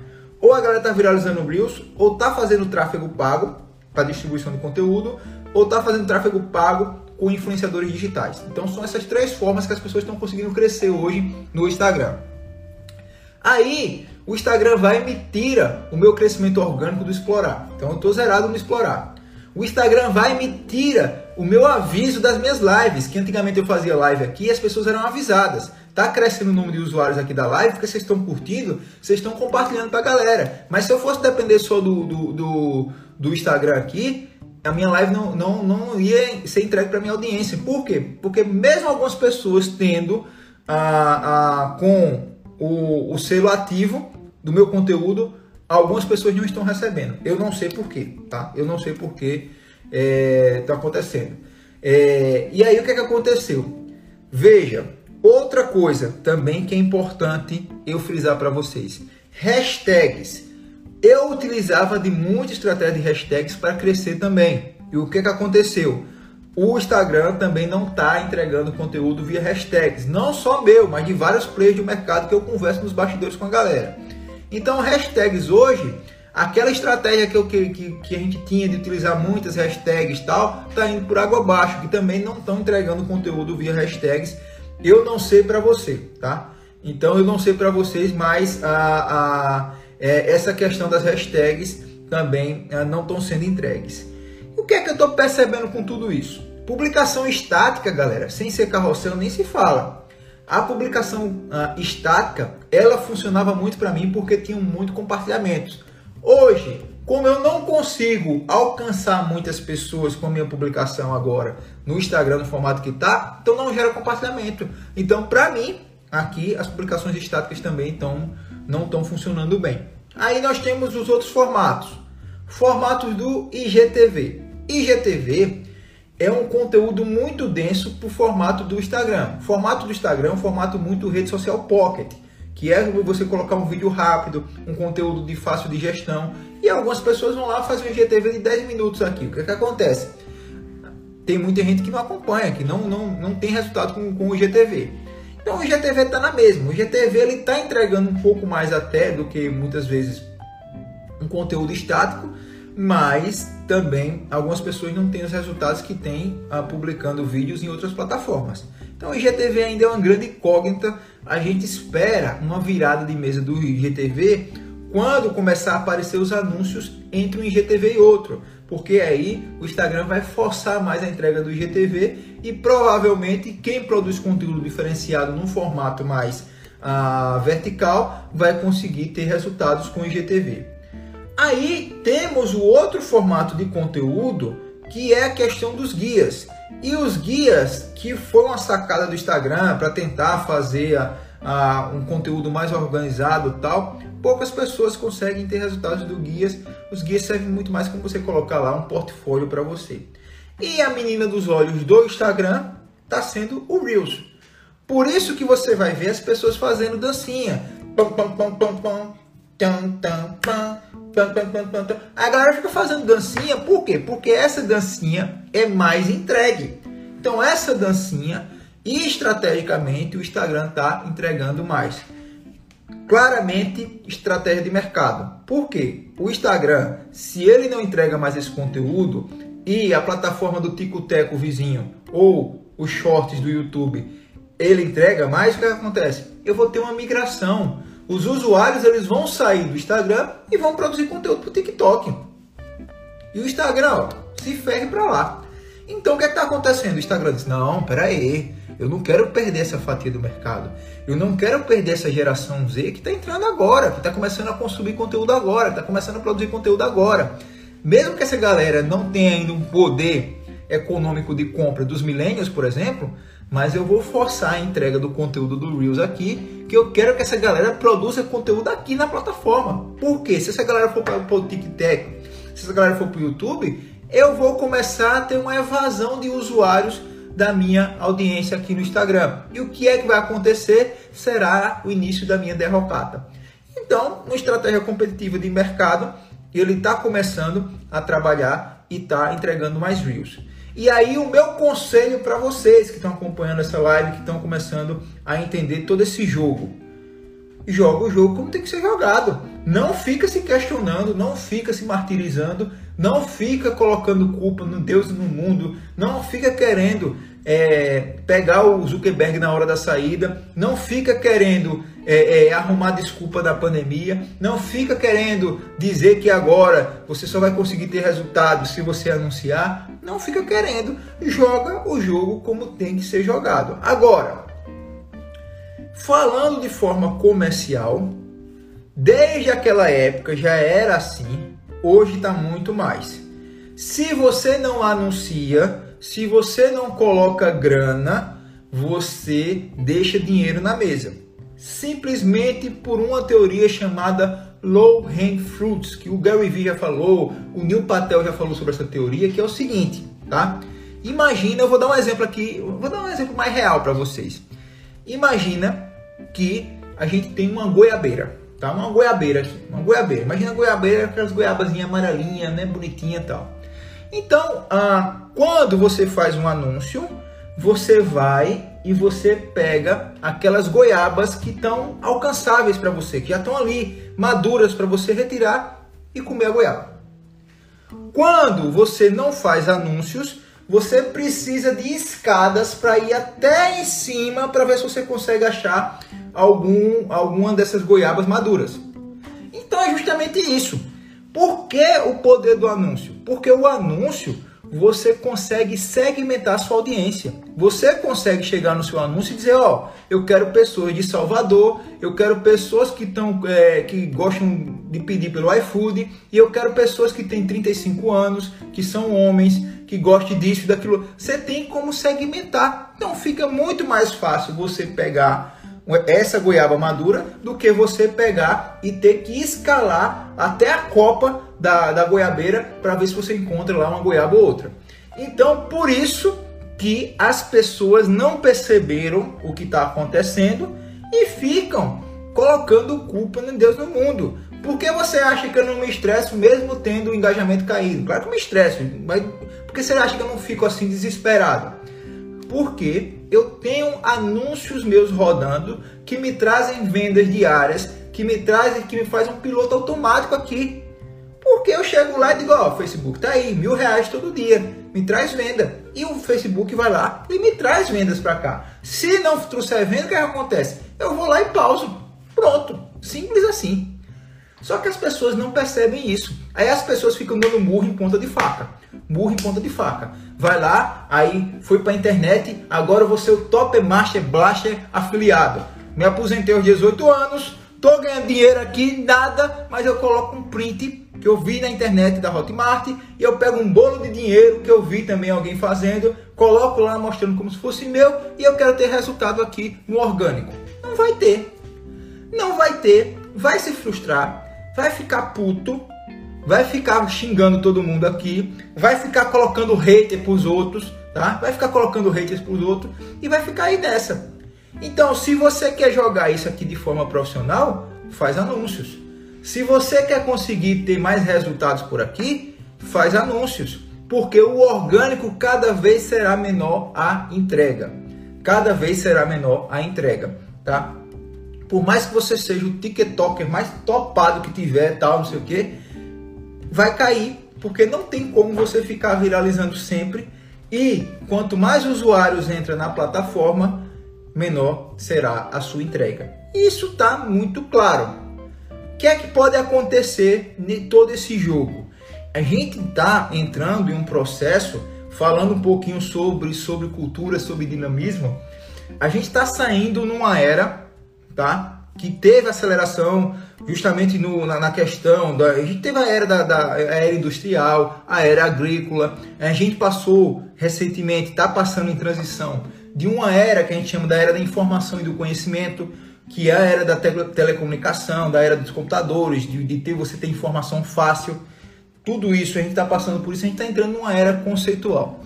Ou a galera está viralizando o Reels ou está fazendo tráfego pago para distribuição de conteúdo ou está fazendo tráfego pago com influenciadores digitais. Então são essas três formas que as pessoas estão conseguindo crescer hoje no Instagram. Aí o Instagram vai e me tira o meu crescimento orgânico do explorar. Então eu estou zerado no explorar. O Instagram vai e me tira o meu aviso das minhas lives, que antigamente eu fazia live aqui e as pessoas eram avisadas. Tá crescendo o número de usuários aqui da live porque vocês estão curtindo, vocês estão compartilhando para a galera. Mas se eu fosse depender só do, do, do, do Instagram aqui, a minha live não, não, não ia ser entregue para minha audiência. Por quê? Porque mesmo algumas pessoas tendo a, a, com o, o selo ativo do meu conteúdo, algumas pessoas não estão recebendo. Eu não sei porquê, tá? Eu não sei porquê é, tá acontecendo. É, e aí o que, é que aconteceu? Veja, outra coisa também que é importante eu frisar para vocês. Hashtags eu utilizava de muita estratégia de hashtags para crescer também. E o que, que aconteceu? O Instagram também não está entregando conteúdo via hashtags. Não só meu, mas de vários players do mercado que eu converso nos bastidores com a galera. Então, hashtags hoje, aquela estratégia que, eu, que, que a gente tinha de utilizar muitas hashtags e tal, está indo por água abaixo, que também não estão entregando conteúdo via hashtags. Eu não sei para você, tá? Então, eu não sei para vocês, mas a, a é, essa questão das hashtags também é, não estão sendo entregues. O que é que eu estou percebendo com tudo isso? Publicação estática, galera, sem ser carrossel nem se fala. A publicação uh, estática, ela funcionava muito para mim porque tinha muito compartilhamentos. Hoje, como eu não consigo alcançar muitas pessoas com a minha publicação agora no Instagram no formato que está, então não gera compartilhamento. Então, para mim, aqui as publicações estáticas também estão não estão funcionando bem. Aí nós temos os outros formatos. Formatos do IGTV. IGTV é um conteúdo muito denso para o formato do Instagram. Formato do Instagram é um formato muito rede social pocket, que é você colocar um vídeo rápido, um conteúdo de fácil digestão. E algumas pessoas vão lá fazer um IGTV de 10 minutos aqui. O que, é que acontece? Tem muita gente que não acompanha, que não, não, não tem resultado com, com o IGTV. Então o IGTV está na mesma. O IGTV ele está entregando um pouco mais até do que muitas vezes um conteúdo estático, mas também algumas pessoas não têm os resultados que têm ah, publicando vídeos em outras plataformas. Então o IGTV ainda é uma grande incógnita. A gente espera uma virada de mesa do IGTV quando começar a aparecer os anúncios entre um IGTV e outro porque aí o Instagram vai forçar mais a entrega do IGTV e provavelmente quem produz conteúdo diferenciado num formato mais ah, vertical vai conseguir ter resultados com o IGTV. Aí temos o outro formato de conteúdo que é a questão dos guias. E os guias que foram a sacada do Instagram para tentar fazer a, a, um conteúdo mais organizado tal, poucas pessoas conseguem ter resultados do guias. Os guias servem muito mais como você colocar lá um portfólio para você. E a menina dos olhos do Instagram está sendo o Reels. Por isso que você vai ver as pessoas fazendo dancinha. A galera fica fazendo dancinha, por quê? Porque essa dancinha é mais entregue. Então essa dancinha, estrategicamente, o Instagram está entregando mais claramente estratégia de mercado. Por quê? O Instagram, se ele não entrega mais esse conteúdo e a plataforma do Tico Teco vizinho ou os shorts do YouTube, ele entrega mais, o que acontece? Eu vou ter uma migração. Os usuários eles vão sair do Instagram e vão produzir conteúdo para o TikTok. E o Instagram, ó, se ferre para lá. Então o que é está acontecendo? O Instagram diz: não, peraí, eu não quero perder essa fatia do mercado. Eu não quero perder essa geração Z que está entrando agora, que está começando a consumir conteúdo agora, está começando a produzir conteúdo agora. Mesmo que essa galera não tenha ainda um poder econômico de compra dos millennials, por exemplo, mas eu vou forçar a entrega do conteúdo do Reels aqui, que eu quero que essa galera produza conteúdo aqui na plataforma. Por quê? Se essa galera for para o TikTok, se essa galera for para o YouTube, eu vou começar a ter uma evasão de usuários da minha audiência aqui no Instagram. E o que é que vai acontecer? Será o início da minha derrocada. Então, uma estratégia competitiva de mercado, ele está começando a trabalhar e está entregando mais Reels. E aí o meu conselho para vocês que estão acompanhando essa live, que estão começando a entender todo esse jogo. Joga o jogo como tem que ser jogado. Não fica se questionando, não fica se martirizando, não fica colocando culpa no Deus e no mundo, não fica querendo é, pegar o Zuckerberg na hora da saída, não fica querendo é, é, arrumar desculpa da pandemia, não fica querendo dizer que agora você só vai conseguir ter resultados se você anunciar, não fica querendo, joga o jogo como tem que ser jogado. Agora, falando de forma comercial, desde aquela época já era assim, hoje está muito mais. Se você não anuncia, se você não coloca grana, você deixa dinheiro na mesa. Simplesmente por uma teoria chamada low hang fruits, que o Gary Vee já falou, o Neil Patel já falou sobre essa teoria, que é o seguinte, tá? Imagina, eu vou dar um exemplo aqui, vou dar um exemplo mais real para vocês. Imagina que a gente tem uma goiabeira, tá? Uma goiabeira aqui, uma goiabeira. Imagina a goiabeira, aquelas goiabazinhas amarelinhas, né, bonitinha e tal. Então, ah, quando você faz um anúncio, você vai e você pega aquelas goiabas que estão alcançáveis para você, que já estão ali maduras para você retirar e comer a goiaba. Quando você não faz anúncios, você precisa de escadas para ir até em cima para ver se você consegue achar algum, alguma dessas goiabas maduras. Então é justamente isso. Por que o poder do anúncio? Porque o anúncio você consegue segmentar sua audiência. Você consegue chegar no seu anúncio e dizer, ó, oh, eu quero pessoas de Salvador, eu quero pessoas que estão é, que gostam de pedir pelo iFood e eu quero pessoas que têm 35 anos, que são homens, que gostem disso e daquilo. Você tem como segmentar. Então fica muito mais fácil você pegar essa goiaba madura do que você pegar e ter que escalar até a copa da, da goiabeira para ver se você encontra lá uma goiaba ou outra. Então, por isso que as pessoas não perceberam o que está acontecendo e ficam colocando culpa em Deus no mundo. Por que você acha que eu não me estresso mesmo tendo o engajamento caído? Claro que me estresso, mas por que você acha que eu não fico assim desesperado? Porque eu tenho anúncios meus rodando que me trazem vendas diárias, que me trazem, que me faz um piloto automático aqui. Porque eu chego lá e digo, ó, oh, Facebook tá aí, mil reais todo dia, me traz venda. E o Facebook vai lá e me traz vendas para cá. Se não trouxer venda, o é que acontece? Eu vou lá e pauso. Pronto, simples assim. Só que as pessoas não percebem isso. Aí as pessoas ficam dando murro em ponta de faca. Murro em ponta de faca. Vai lá, aí foi para a internet, agora você é o Top Master Blaster afiliado. Me aposentei aos 18 anos, tô ganhando dinheiro aqui, nada, mas eu coloco um print que eu vi na internet da Hotmart e eu pego um bolo de dinheiro que eu vi também alguém fazendo, coloco lá mostrando como se fosse meu e eu quero ter resultado aqui no orgânico. Não vai ter. Não vai ter, vai se frustrar, vai ficar puto, vai ficar xingando todo mundo aqui, vai ficar colocando hater pros outros, tá? Vai ficar colocando haters pros outros e vai ficar aí nessa. Então, se você quer jogar isso aqui de forma profissional, faz anúncios. Se você quer conseguir ter mais resultados por aqui, faz anúncios, porque o orgânico cada vez será menor a entrega. Cada vez será menor a entrega, tá? Por mais que você seja o TikToker mais topado que tiver, tal, não sei o que, vai cair, porque não tem como você ficar viralizando sempre. E quanto mais usuários entram na plataforma, menor será a sua entrega. Isso está muito claro. O que é que pode acontecer em todo esse jogo? A gente está entrando em um processo, falando um pouquinho sobre, sobre cultura, sobre dinamismo. A gente está saindo numa era tá? Que teve aceleração justamente no, na, na, questão da. A gente teve a era da, da era industrial, a era agrícola, a gente passou recentemente, está passando em transição de uma era que a gente chama da era da informação e do conhecimento, que é a era da tele, telecomunicação, da era dos computadores, de, de ter você ter informação fácil. Tudo isso a gente está passando por isso, a gente está entrando numa era conceitual.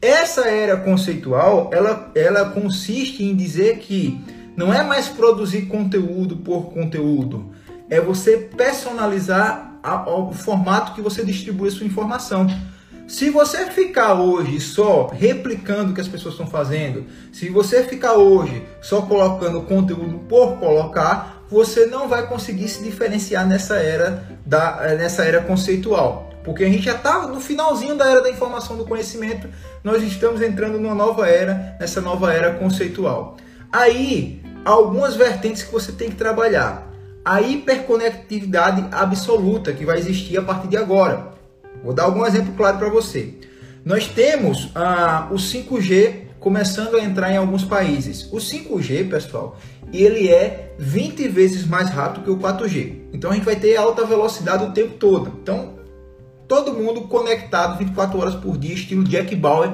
Essa era conceitual, ela, ela consiste em dizer que não é mais produzir conteúdo por conteúdo, é você personalizar a, o formato que você distribui a sua informação. Se você ficar hoje só replicando o que as pessoas estão fazendo, se você ficar hoje só colocando conteúdo por colocar, você não vai conseguir se diferenciar nessa era da nessa era conceitual, porque a gente já está no finalzinho da era da informação do conhecimento, nós estamos entrando numa nova era, nessa nova era conceitual. Aí, algumas vertentes que você tem que trabalhar. A hiperconectividade absoluta que vai existir a partir de agora. Vou dar algum exemplo claro para você. Nós temos ah, o 5G começando a entrar em alguns países. O 5G, pessoal, ele é 20 vezes mais rápido que o 4G. Então a gente vai ter alta velocidade o tempo todo. Então, todo mundo conectado 24 horas por dia, estilo Jack Bauer,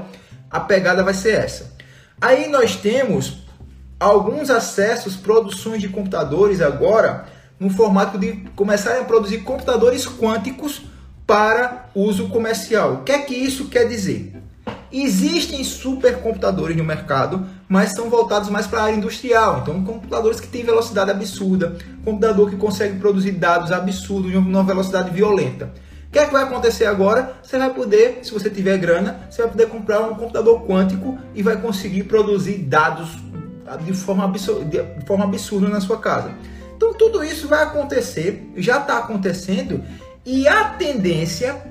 a pegada vai ser essa. Aí nós temos alguns acessos, produções de computadores agora, no formato de começarem a produzir computadores quânticos para uso comercial. O que é que isso quer dizer? Existem supercomputadores no mercado, mas são voltados mais para a área industrial. Então, computadores que têm velocidade absurda, computador que consegue produzir dados absurdos numa velocidade violenta. O que é que vai acontecer agora? Você vai poder, se você tiver grana, você vai poder comprar um computador quântico e vai conseguir produzir dados de forma absurda, de forma absurda na sua casa. Então, tudo isso vai acontecer, já está acontecendo e a tendência,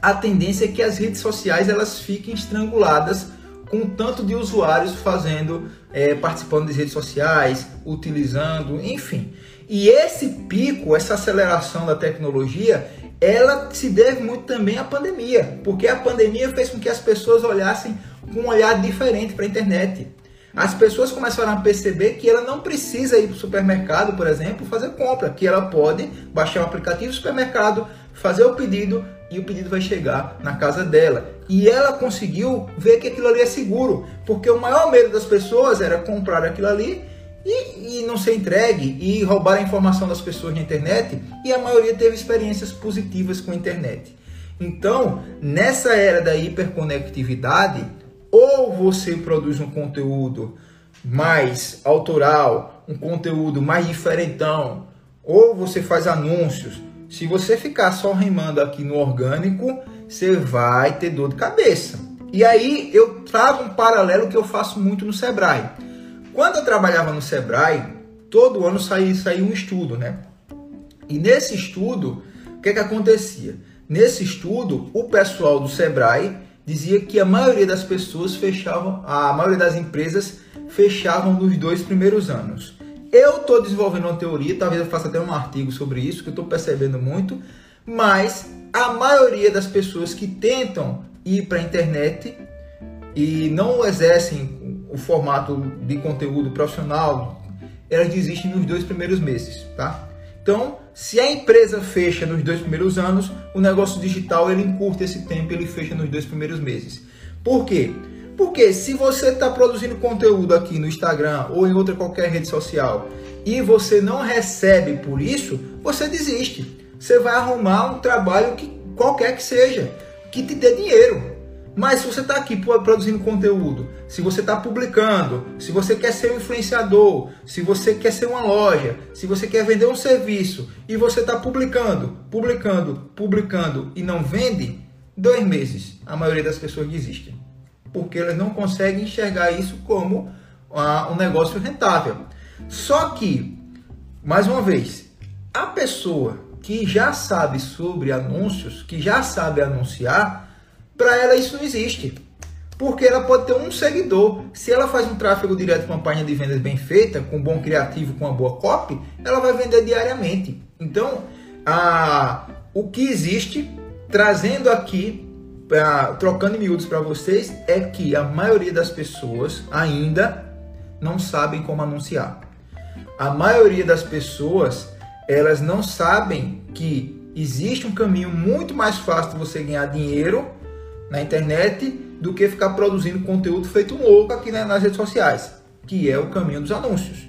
a tendência é que as redes sociais elas fiquem estranguladas com tanto de usuários fazendo, é, participando das redes sociais, utilizando, enfim. E esse pico, essa aceleração da tecnologia, ela se deve muito também à pandemia, porque a pandemia fez com que as pessoas olhassem com um olhar diferente para a internet. As pessoas começaram a perceber que ela não precisa ir para o supermercado, por exemplo, fazer compra, que ela pode baixar o aplicativo do supermercado, fazer o pedido e o pedido vai chegar na casa dela. E ela conseguiu ver que aquilo ali é seguro, porque o maior medo das pessoas era comprar aquilo ali e, e, não ser entregue e roubar a informação das pessoas na internet, e a maioria teve experiências positivas com a internet. Então, nessa era da hiperconectividade, ou você produz um conteúdo mais autoral, um conteúdo mais diferentão, ou você faz anúncios. Se você ficar só remando aqui no orgânico, você vai ter dor de cabeça. E aí eu trago um paralelo que eu faço muito no Sebrae. Quando eu trabalhava no Sebrae, todo ano saía, saía um estudo, né? E nesse estudo, o que, é que acontecia? Nesse estudo, o pessoal do Sebrae dizia que a maioria das pessoas fechavam, a maioria das empresas fechavam nos dois primeiros anos. Eu estou desenvolvendo uma teoria, talvez eu faça até um artigo sobre isso, que eu estou percebendo muito, mas a maioria das pessoas que tentam ir para a internet e não exercem o formato de conteúdo profissional, elas desistem nos dois primeiros meses, tá? Então, se a empresa fecha nos dois primeiros anos, o negócio digital ele encurta esse tempo, ele fecha nos dois primeiros meses. Por quê? Porque se você está produzindo conteúdo aqui no Instagram ou em outra qualquer rede social e você não recebe por isso, você desiste. Você vai arrumar um trabalho que qualquer que seja, que te dê dinheiro. Mas se você está aqui produzindo conteúdo, se você está publicando, se você quer ser um influenciador, se você quer ser uma loja, se você quer vender um serviço e você está publicando, publicando, publicando e não vende, dois meses a maioria das pessoas desistem. Porque elas não conseguem enxergar isso como uh, um negócio rentável. Só que, mais uma vez, a pessoa que já sabe sobre anúncios, que já sabe anunciar, para ela isso não existe. Porque ela pode ter um seguidor. Se ela faz um tráfego direto com uma página de vendas bem feita, com um bom criativo, com uma boa copy, ela vai vender diariamente. Então, a, o que existe, trazendo aqui, pra, trocando miúdos para vocês, é que a maioria das pessoas ainda não sabem como anunciar. A maioria das pessoas elas não sabem que existe um caminho muito mais fácil de você ganhar dinheiro na internet do que ficar produzindo conteúdo feito louco aqui nas redes sociais, que é o caminho dos anúncios.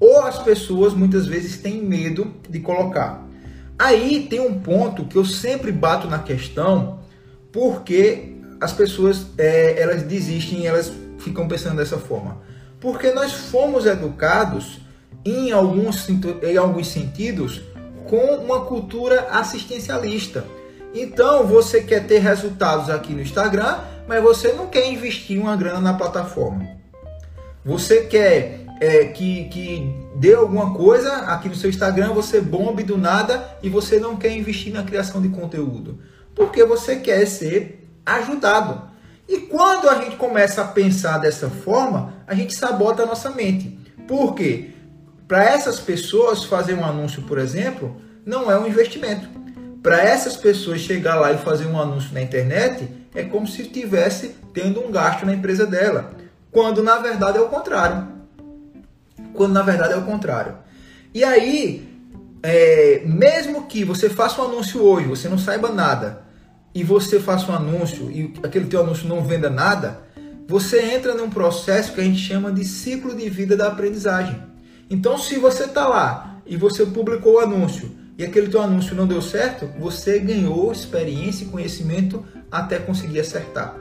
Ou as pessoas muitas vezes têm medo de colocar. Aí tem um ponto que eu sempre bato na questão, porque as pessoas é, elas desistem, elas ficam pensando dessa forma. Porque nós fomos educados em alguns, em alguns sentidos com uma cultura assistencialista. Então você quer ter resultados aqui no Instagram, mas você não quer investir uma grana na plataforma. Você quer é, que, que dê alguma coisa aqui no seu Instagram, você bombe do nada e você não quer investir na criação de conteúdo. Porque você quer ser ajudado. E quando a gente começa a pensar dessa forma, a gente sabota a nossa mente. Por quê? Para essas pessoas fazer um anúncio, por exemplo, não é um investimento. Para essas pessoas chegar lá e fazer um anúncio na internet, é como se estivesse tendo um gasto na empresa dela. Quando na verdade é o contrário. Quando na verdade é o contrário. E aí, é, mesmo que você faça um anúncio hoje, você não saiba nada, e você faça um anúncio e aquele teu anúncio não venda nada, você entra num processo que a gente chama de ciclo de vida da aprendizagem. Então, se você está lá e você publicou o anúncio e aquele teu anúncio não deu certo, você ganhou experiência e conhecimento até conseguir acertar.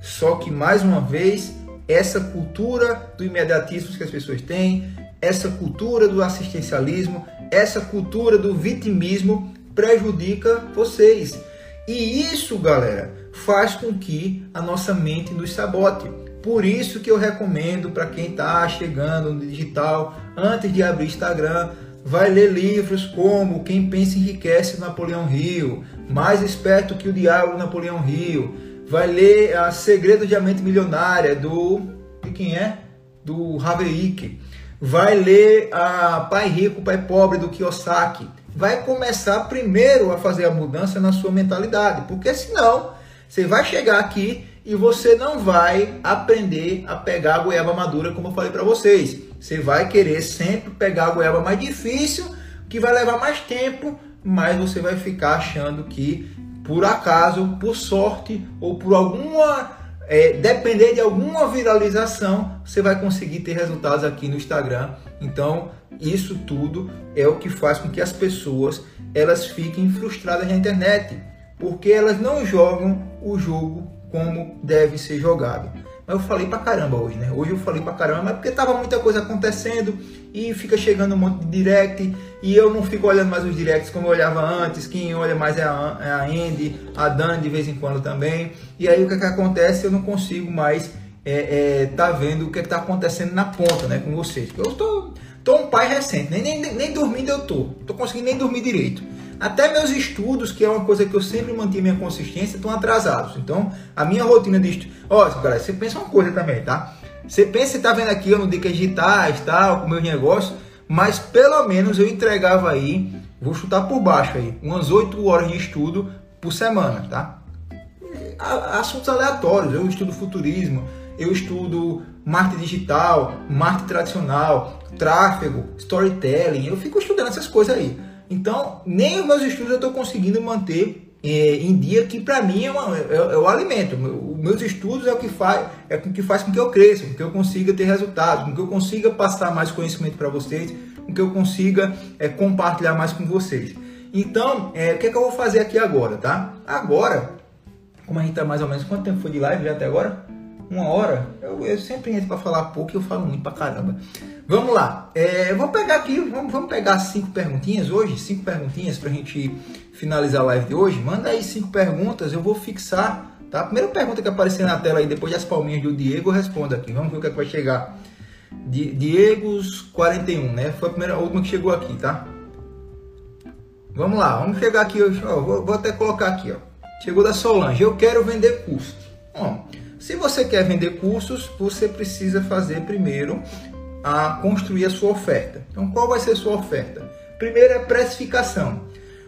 Só que, mais uma vez, essa cultura do imediatismo que as pessoas têm, essa cultura do assistencialismo, essa cultura do vitimismo prejudica vocês. E isso, galera, faz com que a nossa mente nos sabote. Por isso que eu recomendo para quem está chegando no digital, antes de abrir Instagram, vai ler livros como Quem Pensa Enriquece, Napoleão Rio, Mais Esperto que o Diabo, Napoleão Rio, vai ler a Segredo de Mente Milionária, do... de quem é? Do Haveik, vai ler a Pai Rico, Pai Pobre, do Kiyosaki, vai começar primeiro a fazer a mudança na sua mentalidade, porque senão você vai chegar aqui e você não vai aprender a pegar a goiaba madura, como eu falei para vocês. Você vai querer sempre pegar a goiaba mais difícil, que vai levar mais tempo, mas você vai ficar achando que por acaso, por sorte ou por alguma é, depender de alguma viralização, você vai conseguir ter resultados aqui no Instagram. Então, isso tudo é o que faz com que as pessoas elas fiquem frustradas na internet, porque elas não jogam o jogo como deve ser jogado. Mas eu falei pra caramba hoje, né? Hoje eu falei pra caramba, mas porque tava muita coisa acontecendo e fica chegando um monte de direct e eu não fico olhando mais os directs como eu olhava antes. Quem olha mais é a, é Andy, a Dan de vez em quando também. E aí o que, é que acontece? Eu não consigo mais é, é, tá vendo o que, é que tá acontecendo na ponta, né? Com vocês. Eu tô, tô um pai recente, nem, nem, nem dormindo eu tô. Tô conseguindo nem dormir direito. Até meus estudos, que é uma coisa que eu sempre mantive minha consistência, estão atrasados. Então, a minha rotina de estudo. Ó, galera, você pensa uma coisa também, tá? Você pensa, tá vendo aqui eu no Dicas Digitais, tal, com meus negócios, mas pelo menos eu entregava aí, vou chutar por baixo aí, umas 8 horas de estudo por semana, tá? Assuntos aleatórios, eu estudo futurismo, eu estudo marketing digital, marketing tradicional, tráfego, storytelling, eu fico estudando essas coisas aí. Então, nem os meus estudos eu estou conseguindo manter é, em dia, que para mim é, uma, é, é, o alimento. Os meus estudos é o que faz, é o que faz com que eu cresça, com que eu consiga ter resultados, com que eu consiga passar mais conhecimento para vocês, com que eu consiga é, compartilhar mais com vocês. Então, é, o que, é que eu vou fazer aqui agora, tá? Agora, como a gente está mais ou menos, quanto tempo foi de live até agora? Uma hora? Eu, eu sempre entro para falar pouco e eu falo muito para caramba. Vamos lá. É, vou pegar aqui, vamos, vamos pegar cinco perguntinhas hoje, cinco perguntinhas para a gente finalizar a live de hoje. Manda aí cinco perguntas, eu vou fixar. Tá? A primeira pergunta que aparecer na tela aí, depois das palminhas do Diego, eu respondo aqui. Vamos ver o que, é que vai chegar. Diegos 41, né? Foi a primeira, a última que chegou aqui, tá? Vamos lá, vamos chegar aqui. Ó, vou, vou, até colocar aqui, ó. Chegou da Solange. Eu quero vender curso. Bom, se você quer vender cursos, você precisa fazer primeiro a construir a sua oferta. Então, qual vai ser a sua oferta? Primeiro é precificação.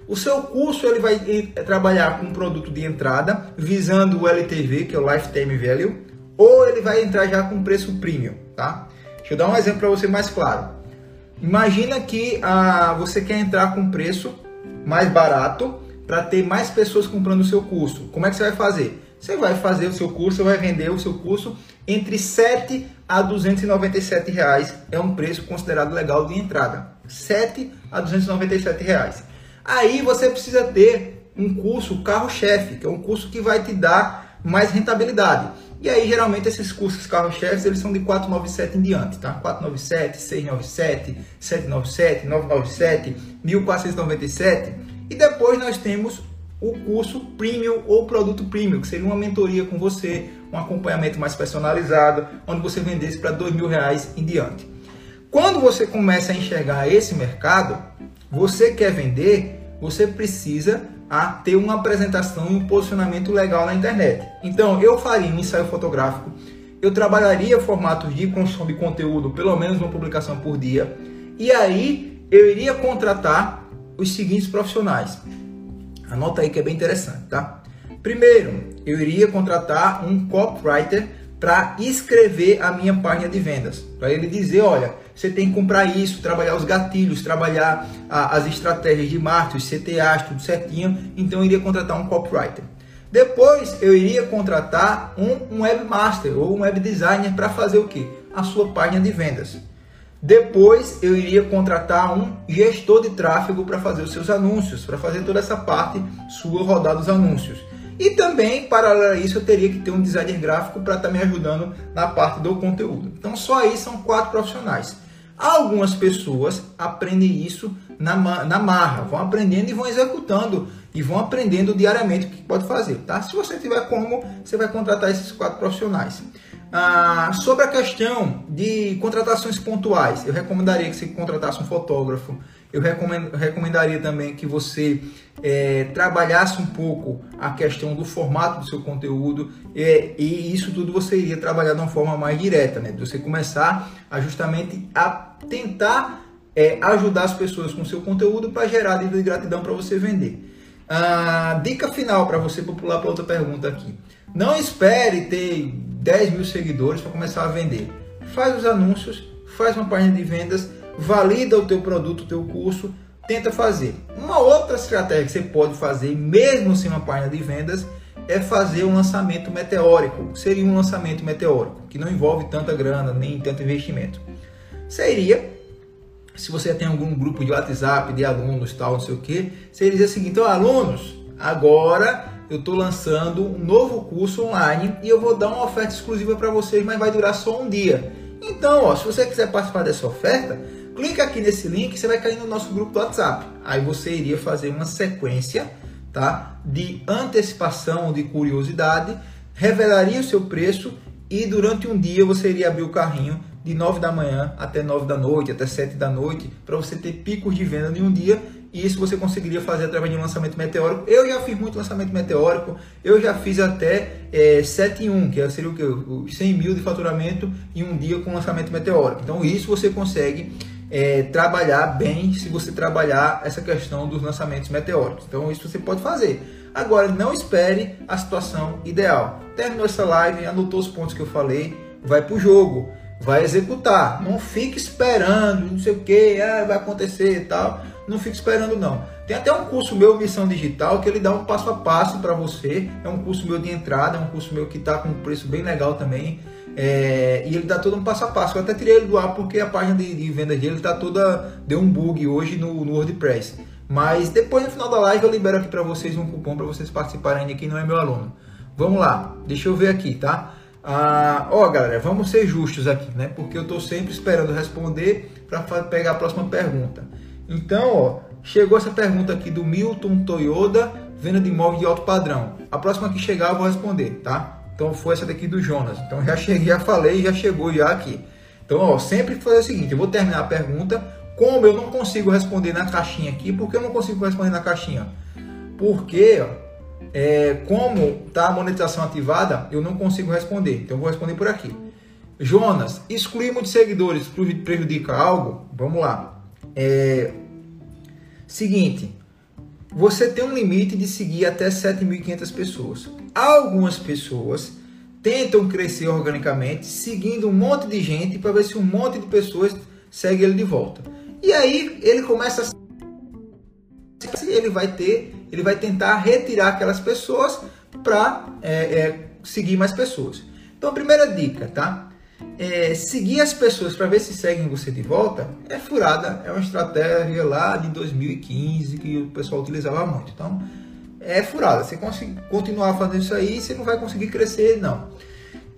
O seu curso ele vai trabalhar com um produto de entrada, visando o LTV, que é o Lifetime Value, ou ele vai entrar já com preço premium, tá? Deixa eu dar um exemplo para você mais claro. Imagina que ah, você quer entrar com preço mais barato para ter mais pessoas comprando o seu curso. Como é que você vai fazer? Você vai fazer o seu curso, vai vender o seu curso entre 7 a 297 reais. É um preço considerado legal de entrada. 7 a 297 reais. Aí você precisa ter um curso carro-chefe, que é um curso que vai te dar mais rentabilidade. E aí, geralmente, esses cursos carro-chefes, eles são de 497 em diante, tá? 497, 697, 797, 997, 1497. E depois nós temos o curso Premium ou produto Premium, que seria uma mentoria com você, um acompanhamento mais personalizado, onde você vendesse para dois mil reais em diante. Quando você começa a enxergar esse mercado, você quer vender, você precisa a ter uma apresentação e um posicionamento legal na internet. Então, eu faria um ensaio fotográfico, eu trabalharia formatos de construção de conteúdo, pelo menos uma publicação por dia, e aí eu iria contratar os seguintes profissionais. Anota aí que é bem interessante, tá? Primeiro, eu iria contratar um copywriter para escrever a minha página de vendas, para ele dizer, olha, você tem que comprar isso, trabalhar os gatilhos, trabalhar a, as estratégias de marketing, CTAs, tudo certinho. Então eu iria contratar um copywriter. Depois eu iria contratar um, um webmaster ou um web designer para fazer o que? A sua página de vendas. Depois eu iria contratar um gestor de tráfego para fazer os seus anúncios, para fazer toda essa parte sua rodar dos anúncios. E também, paralelo a isso, eu teria que ter um designer gráfico para estar tá me ajudando na parte do conteúdo. Então, só aí são quatro profissionais. Algumas pessoas aprendem isso na, na marra, vão aprendendo e vão executando e vão aprendendo diariamente o que pode fazer, tá? Se você tiver como, você vai contratar esses quatro profissionais. Ah, sobre a questão de contratações pontuais, eu recomendaria que você contratasse um fotógrafo, eu recomendaria também que você é, trabalhasse um pouco a questão do formato do seu conteúdo é, e isso tudo você iria trabalhar de uma forma mais direta, né? De você começar a justamente a tentar é, ajudar as pessoas com seu conteúdo para gerar dívida de gratidão para você vender. A dica final para você pular para outra pergunta aqui. Não espere ter 10 mil seguidores para começar a vender. Faz os anúncios, faz uma página de vendas valida o teu produto, o teu curso, tenta fazer. Uma outra estratégia que você pode fazer, mesmo sem uma página de vendas, é fazer um lançamento meteórico. Seria um lançamento meteórico, que não envolve tanta grana, nem tanto investimento. Seria, se você tem algum grupo de WhatsApp, de alunos, tal, não sei o que, seria o seguinte, então, alunos, agora eu estou lançando um novo curso online e eu vou dar uma oferta exclusiva para vocês, mas vai durar só um dia. Então, ó, se você quiser participar dessa oferta, clica aqui nesse link, você vai cair no nosso grupo do WhatsApp. Aí você iria fazer uma sequência, tá? De antecipação, de curiosidade, revelaria o seu preço e durante um dia você iria abrir o carrinho de 9 da manhã até 9 da noite, até 7 da noite, para você ter picos de venda em um dia e isso você conseguiria fazer através de um lançamento meteórico. Eu já fiz muito lançamento meteórico, eu já fiz até é, 7 em 1, que seria o que? Os 100 mil de faturamento em um dia com lançamento meteórico. Então isso você consegue é, trabalhar bem se você trabalhar essa questão dos lançamentos meteóricos. Então isso você pode fazer. Agora não espere a situação ideal. Terminou essa live, anotou os pontos que eu falei, vai para o jogo, vai executar. Não fique esperando, não sei o que, ah, vai acontecer e tal não fique esperando não. Tem até um curso meu, Missão Digital, que ele dá um passo a passo para você. É um curso meu de entrada, é um curso meu que está com um preço bem legal também. É, e ele dá todo um passo a passo. Eu até tirei ele do ar porque a página de, de venda dele está toda. deu um bug hoje no, no WordPress. Mas depois no final da live eu libero aqui para vocês um cupom para vocês participarem aqui, não é meu aluno. Vamos lá, deixa eu ver aqui, tá? Ah, ó, galera, vamos ser justos aqui, né? Porque eu estou sempre esperando responder para pegar a próxima pergunta. Então, ó, chegou essa pergunta aqui do Milton Toyoda, venda de imóvel de alto padrão. A próxima que chegar eu vou responder, tá? Então foi essa daqui do Jonas. Então já cheguei, já falei, já chegou já aqui. Então, ó, sempre fazer o seguinte, eu vou terminar a pergunta, como eu não consigo responder na caixinha aqui, por que eu não consigo responder na caixinha? Porque, ó, é, como tá a monetização ativada, eu não consigo responder. Então eu vou responder por aqui. Jonas, excluir muitos seguidores prejudica algo? Vamos lá. É, seguinte, você tem um limite de seguir até 7.500 pessoas. Algumas pessoas tentam crescer organicamente, seguindo um monte de gente para ver se um monte de pessoas segue ele de volta. E aí ele começa a ele vai ter, ele vai tentar retirar aquelas pessoas para é, é, seguir mais pessoas. Então a primeira dica, tá? É, seguir as pessoas para ver se seguem você de volta é furada, é uma estratégia lá de 2015 que o pessoal utilizava muito. Então é furada. Você continuar fazendo isso aí, você não vai conseguir crescer, não.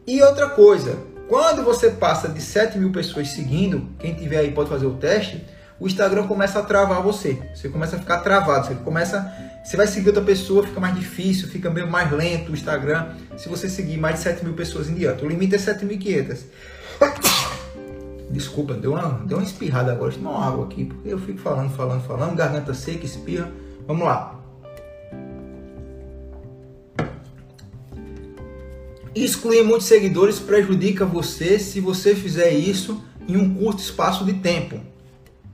E outra coisa, quando você passa de 7 mil pessoas seguindo, quem tiver aí pode fazer o teste o Instagram começa a travar você. Você começa a ficar travado. Você começa. Você vai seguir outra pessoa, fica mais difícil, fica meio mais lento o Instagram. Se você seguir mais de 7 mil pessoas em diante. O limite é 7.500. Desculpa, deu uma, deu uma espirrada agora. Tomar uma água aqui, porque eu fico falando, falando, falando. Garganta seca, espirra. Vamos lá. Excluir muitos seguidores prejudica você se você fizer isso em um curto espaço de tempo.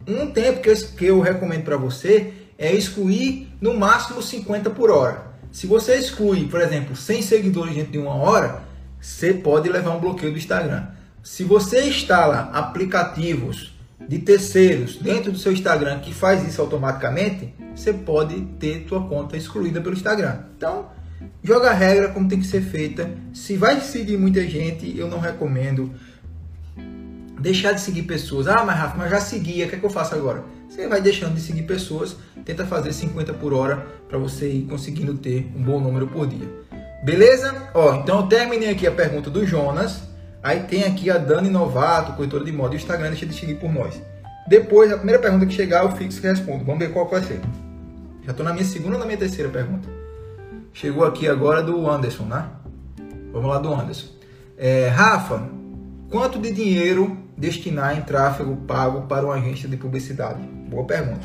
Um tempo que eu, que eu recomendo para você é excluir no máximo 50 por hora. Se você exclui, por exemplo, 100 seguidores dentro de uma hora, você pode levar um bloqueio do Instagram. Se você instala aplicativos de terceiros dentro do seu Instagram que faz isso automaticamente, você pode ter sua conta excluída pelo Instagram. Então, joga a regra como tem que ser feita. Se vai seguir muita gente, eu não recomendo deixar de seguir pessoas. Ah, mas Rafa, mas já seguia, o que é que eu faço agora? Você vai deixando de seguir pessoas, tenta fazer 50 por hora para você ir conseguindo ter um bom número por dia. Beleza? Ó, então eu terminei aqui a pergunta do Jonas. Aí tem aqui a Dani Novato, corretora de moda. O Instagram deixa de seguir por nós. Depois, a primeira pergunta que chegar, eu fixo e respondo. Vamos ver qual vai ser. Já estou na minha segunda ou na minha terceira pergunta. Chegou aqui agora do Anderson, né? Vamos lá do Anderson. É, Rafa, quanto de dinheiro destinar em tráfego pago para uma agência de publicidade? Boa pergunta.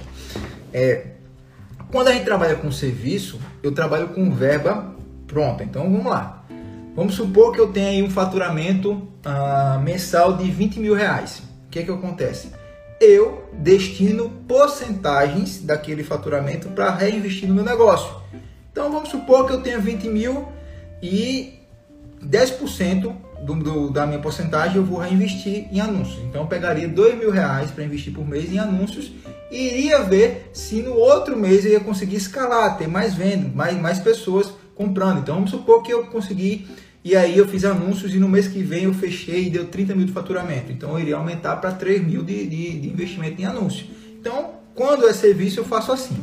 É, quando a gente trabalha com serviço, eu trabalho com verba pronta. Então vamos lá. Vamos supor que eu tenha aí um faturamento ah, mensal de 20 mil reais. O que, é que acontece? Eu destino porcentagens daquele faturamento para reinvestir no meu negócio. Então vamos supor que eu tenha 20 mil e 10% do, do, da minha porcentagem eu vou reinvestir em anúncios. Então eu pegaria dois mil reais para investir por mês em anúncios e iria ver se no outro mês eu ia conseguir escalar, ter mais vendas, mais, mais pessoas comprando. Então vamos supor que eu consegui e aí eu fiz anúncios e no mês que vem eu fechei e deu 30 mil de faturamento. Então eu iria aumentar para 3 mil de, de, de investimento em anúncio. Então quando é serviço eu faço assim.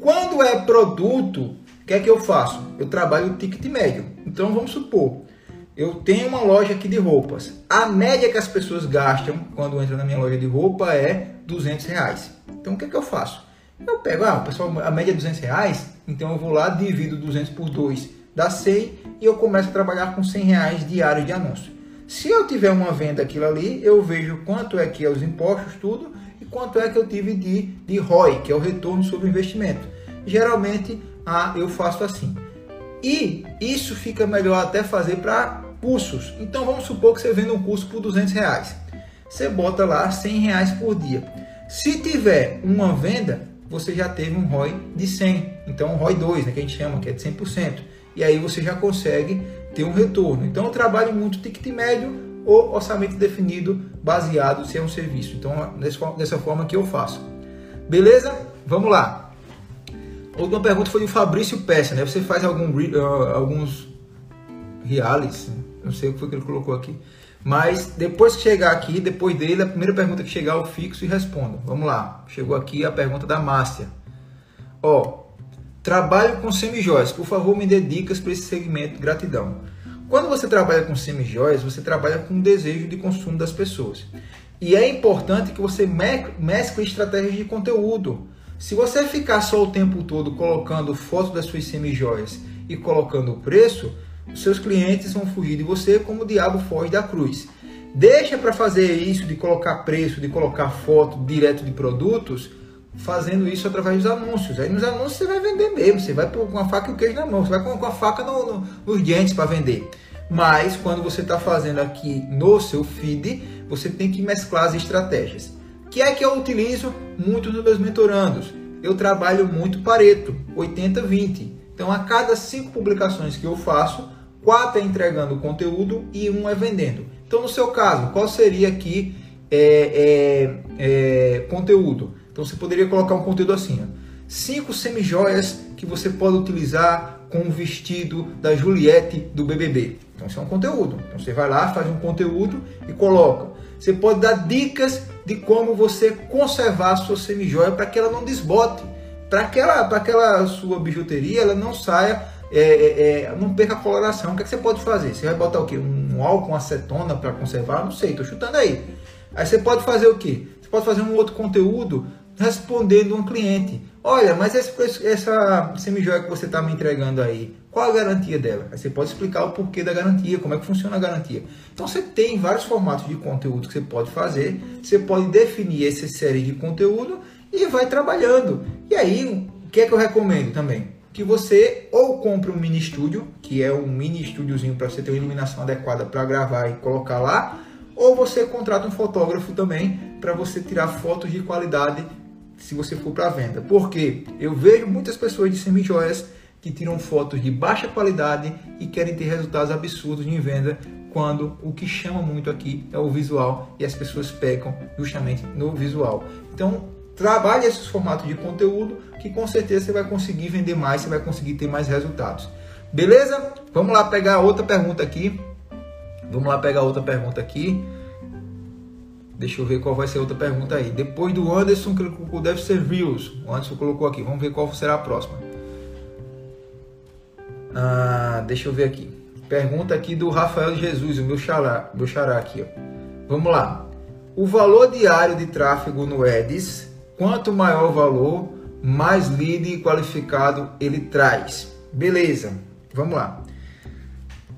Quando é produto, o que é que eu faço? Eu trabalho o ticket médio. Então vamos supor, eu tenho uma loja aqui de roupas. A média que as pessoas gastam quando entram na minha loja de roupa é 200 reais. Então o que, é que eu faço? Eu pego, ah, pessoal, a média é 200 reais, então eu vou lá, divido 200 por 2, dá 100 e eu começo a trabalhar com 100 reais diários de anúncio. Se eu tiver uma venda aquilo ali, eu vejo quanto é que é os impostos, tudo, e quanto é que eu tive de, de ROI, que é o retorno sobre o investimento. Geralmente, ah, eu faço assim. E isso fica melhor até fazer para cursos. Então vamos supor que você vende um curso por 200 reais. Você bota lá 100 reais por dia. Se tiver uma venda, você já teve um ROI de 100. Então um ROI 2, né, que a gente chama, que é de 100%. E aí você já consegue ter um retorno. Então eu trabalho muito ticket médio ou orçamento definido baseado se é um serviço. Então dessa forma que eu faço. Beleza? Vamos lá. A última pergunta foi do Fabrício Peça, né? Você faz algum, uh, alguns realities, não sei o que foi que ele colocou aqui. Mas depois que chegar aqui, depois dele, a primeira pergunta que chegar eu fixo e respondo. Vamos lá. Chegou aqui a pergunta da Márcia. Ó, trabalho com semijóias. Por favor, me dê dicas para esse segmento. Gratidão. Quando você trabalha com semijóias, você trabalha com o desejo de consumo das pessoas. E é importante que você mescle estratégias de conteúdo. Se você ficar só o tempo todo colocando foto das suas semijoias e colocando o preço, os seus clientes vão fugir de você como o diabo foge da cruz. Deixa para fazer isso de colocar preço, de colocar foto direto de produtos, fazendo isso através dos anúncios. Aí nos anúncios você vai vender mesmo, você vai com a faca e o queijo na mão, você vai com a faca no, no, nos dentes para vender. Mas quando você está fazendo aqui no seu feed, você tem que mesclar as estratégias que é que eu utilizo muito nos meus mentorandos? Eu trabalho muito Pareto, 80-20. Então, a cada cinco publicações que eu faço, quatro é entregando conteúdo e um é vendendo. Então, no seu caso, qual seria aqui é, é, é, conteúdo. Então você poderia colocar um conteúdo assim: ó, cinco semijoias que você pode utilizar com o vestido da Juliette do BBB. Então isso é um conteúdo. Então você vai lá, faz um conteúdo e coloca. Você pode dar dicas de como você conservar a sua semijoia para que ela não desbote, para aquela, aquela sua bijuteria ela não saia é, é, é, não perca a coloração. O que, é que, você pode fazer? Você vai botar o quê? Um álcool, acetona para conservar? Não sei, estou chutando aí. Aí você pode fazer o quê? Você pode fazer um outro conteúdo respondendo um cliente. Olha, mas esse, essa semijoia que você está me entregando aí, qual a garantia dela? Aí você pode explicar o porquê da garantia, como é que funciona a garantia. Então você tem vários formatos de conteúdo que você pode fazer, você pode definir essa série de conteúdo e vai trabalhando. E aí, o que é que eu recomendo também? Que você ou compre um mini estúdio, que é um mini estúdiozinho para você ter uma iluminação adequada para gravar e colocar lá, ou você contrata um fotógrafo também para você tirar fotos de qualidade se você for para venda. Porque eu vejo muitas pessoas de semijoias que tiram fotos de baixa qualidade e querem ter resultados absurdos em venda, quando o que chama muito aqui é o visual e as pessoas pecam justamente no visual. Então, Trabalhe esses formatos de conteúdo que com certeza você vai conseguir vender mais, você vai conseguir ter mais resultados. Beleza? Vamos lá pegar outra pergunta aqui. Vamos lá pegar outra pergunta aqui. Deixa eu ver qual vai ser a outra pergunta aí. Depois do Anderson, que ele colocou, deve ser Reels. O Anderson colocou aqui. Vamos ver qual será a próxima. Ah, deixa eu ver aqui. Pergunta aqui do Rafael Jesus, o meu xará, meu xará aqui. Ó. Vamos lá. O valor diário de tráfego no Edis Quanto maior o valor, mais lead qualificado ele traz. Beleza, vamos lá.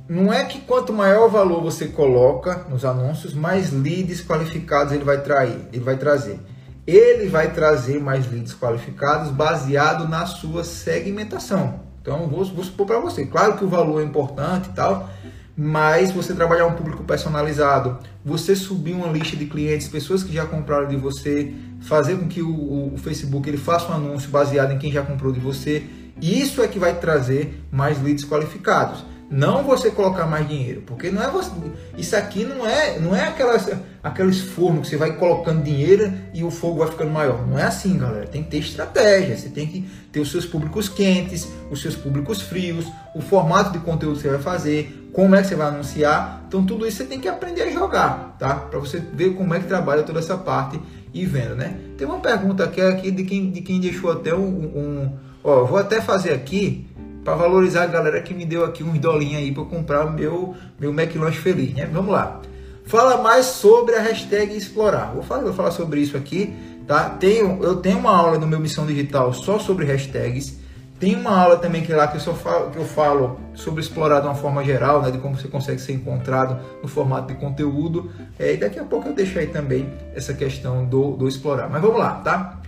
Não é que quanto maior o valor você coloca nos anúncios, mais leads qualificados ele vai trair, ele vai trazer. Ele vai trazer mais leads qualificados baseado na sua segmentação. Então, vou, vou supor para você. Claro que o valor é importante e tal, mas você trabalhar um público personalizado, você subir uma lista de clientes, pessoas que já compraram de você, fazer com que o, o, Facebook ele faça um anúncio baseado em quem já comprou de você, isso é que vai trazer mais leads qualificados. Não você colocar mais dinheiro, porque não é você, isso aqui não é, não é aquelas, aqueles fornos que você vai colocando dinheiro e o fogo vai ficando maior. Não é assim, galera. Tem que ter estratégia. Você tem que ter os seus públicos quentes, os seus públicos frios, o formato de conteúdo que você vai fazer, como é que você vai anunciar. Então tudo isso você tem que aprender a jogar, tá? Para você ver como é que trabalha toda essa parte e venda, né? Tem uma pergunta aqui, aqui de quem de quem deixou até um, um ó, vou até fazer aqui para valorizar a galera que me deu aqui uns dolinhos aí para comprar o meu, meu McLanche feliz, né? Vamos lá. Fala mais sobre a hashtag explorar. Vou falar, vou falar sobre isso aqui, tá? Tenho, eu tenho uma aula no meu Missão Digital só sobre hashtags. Tem uma aula também que é lá que eu, só falo, que eu falo sobre explorar de uma forma geral, né, de como você consegue ser encontrado no formato de conteúdo. É, e daqui a pouco eu deixo aí também essa questão do, do explorar. Mas vamos lá, tá?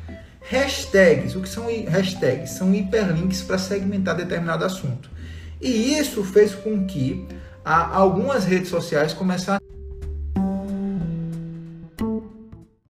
Hashtags, o que são hashtags? São hiperlinks para segmentar determinado assunto. E isso fez com que a, algumas redes sociais começassem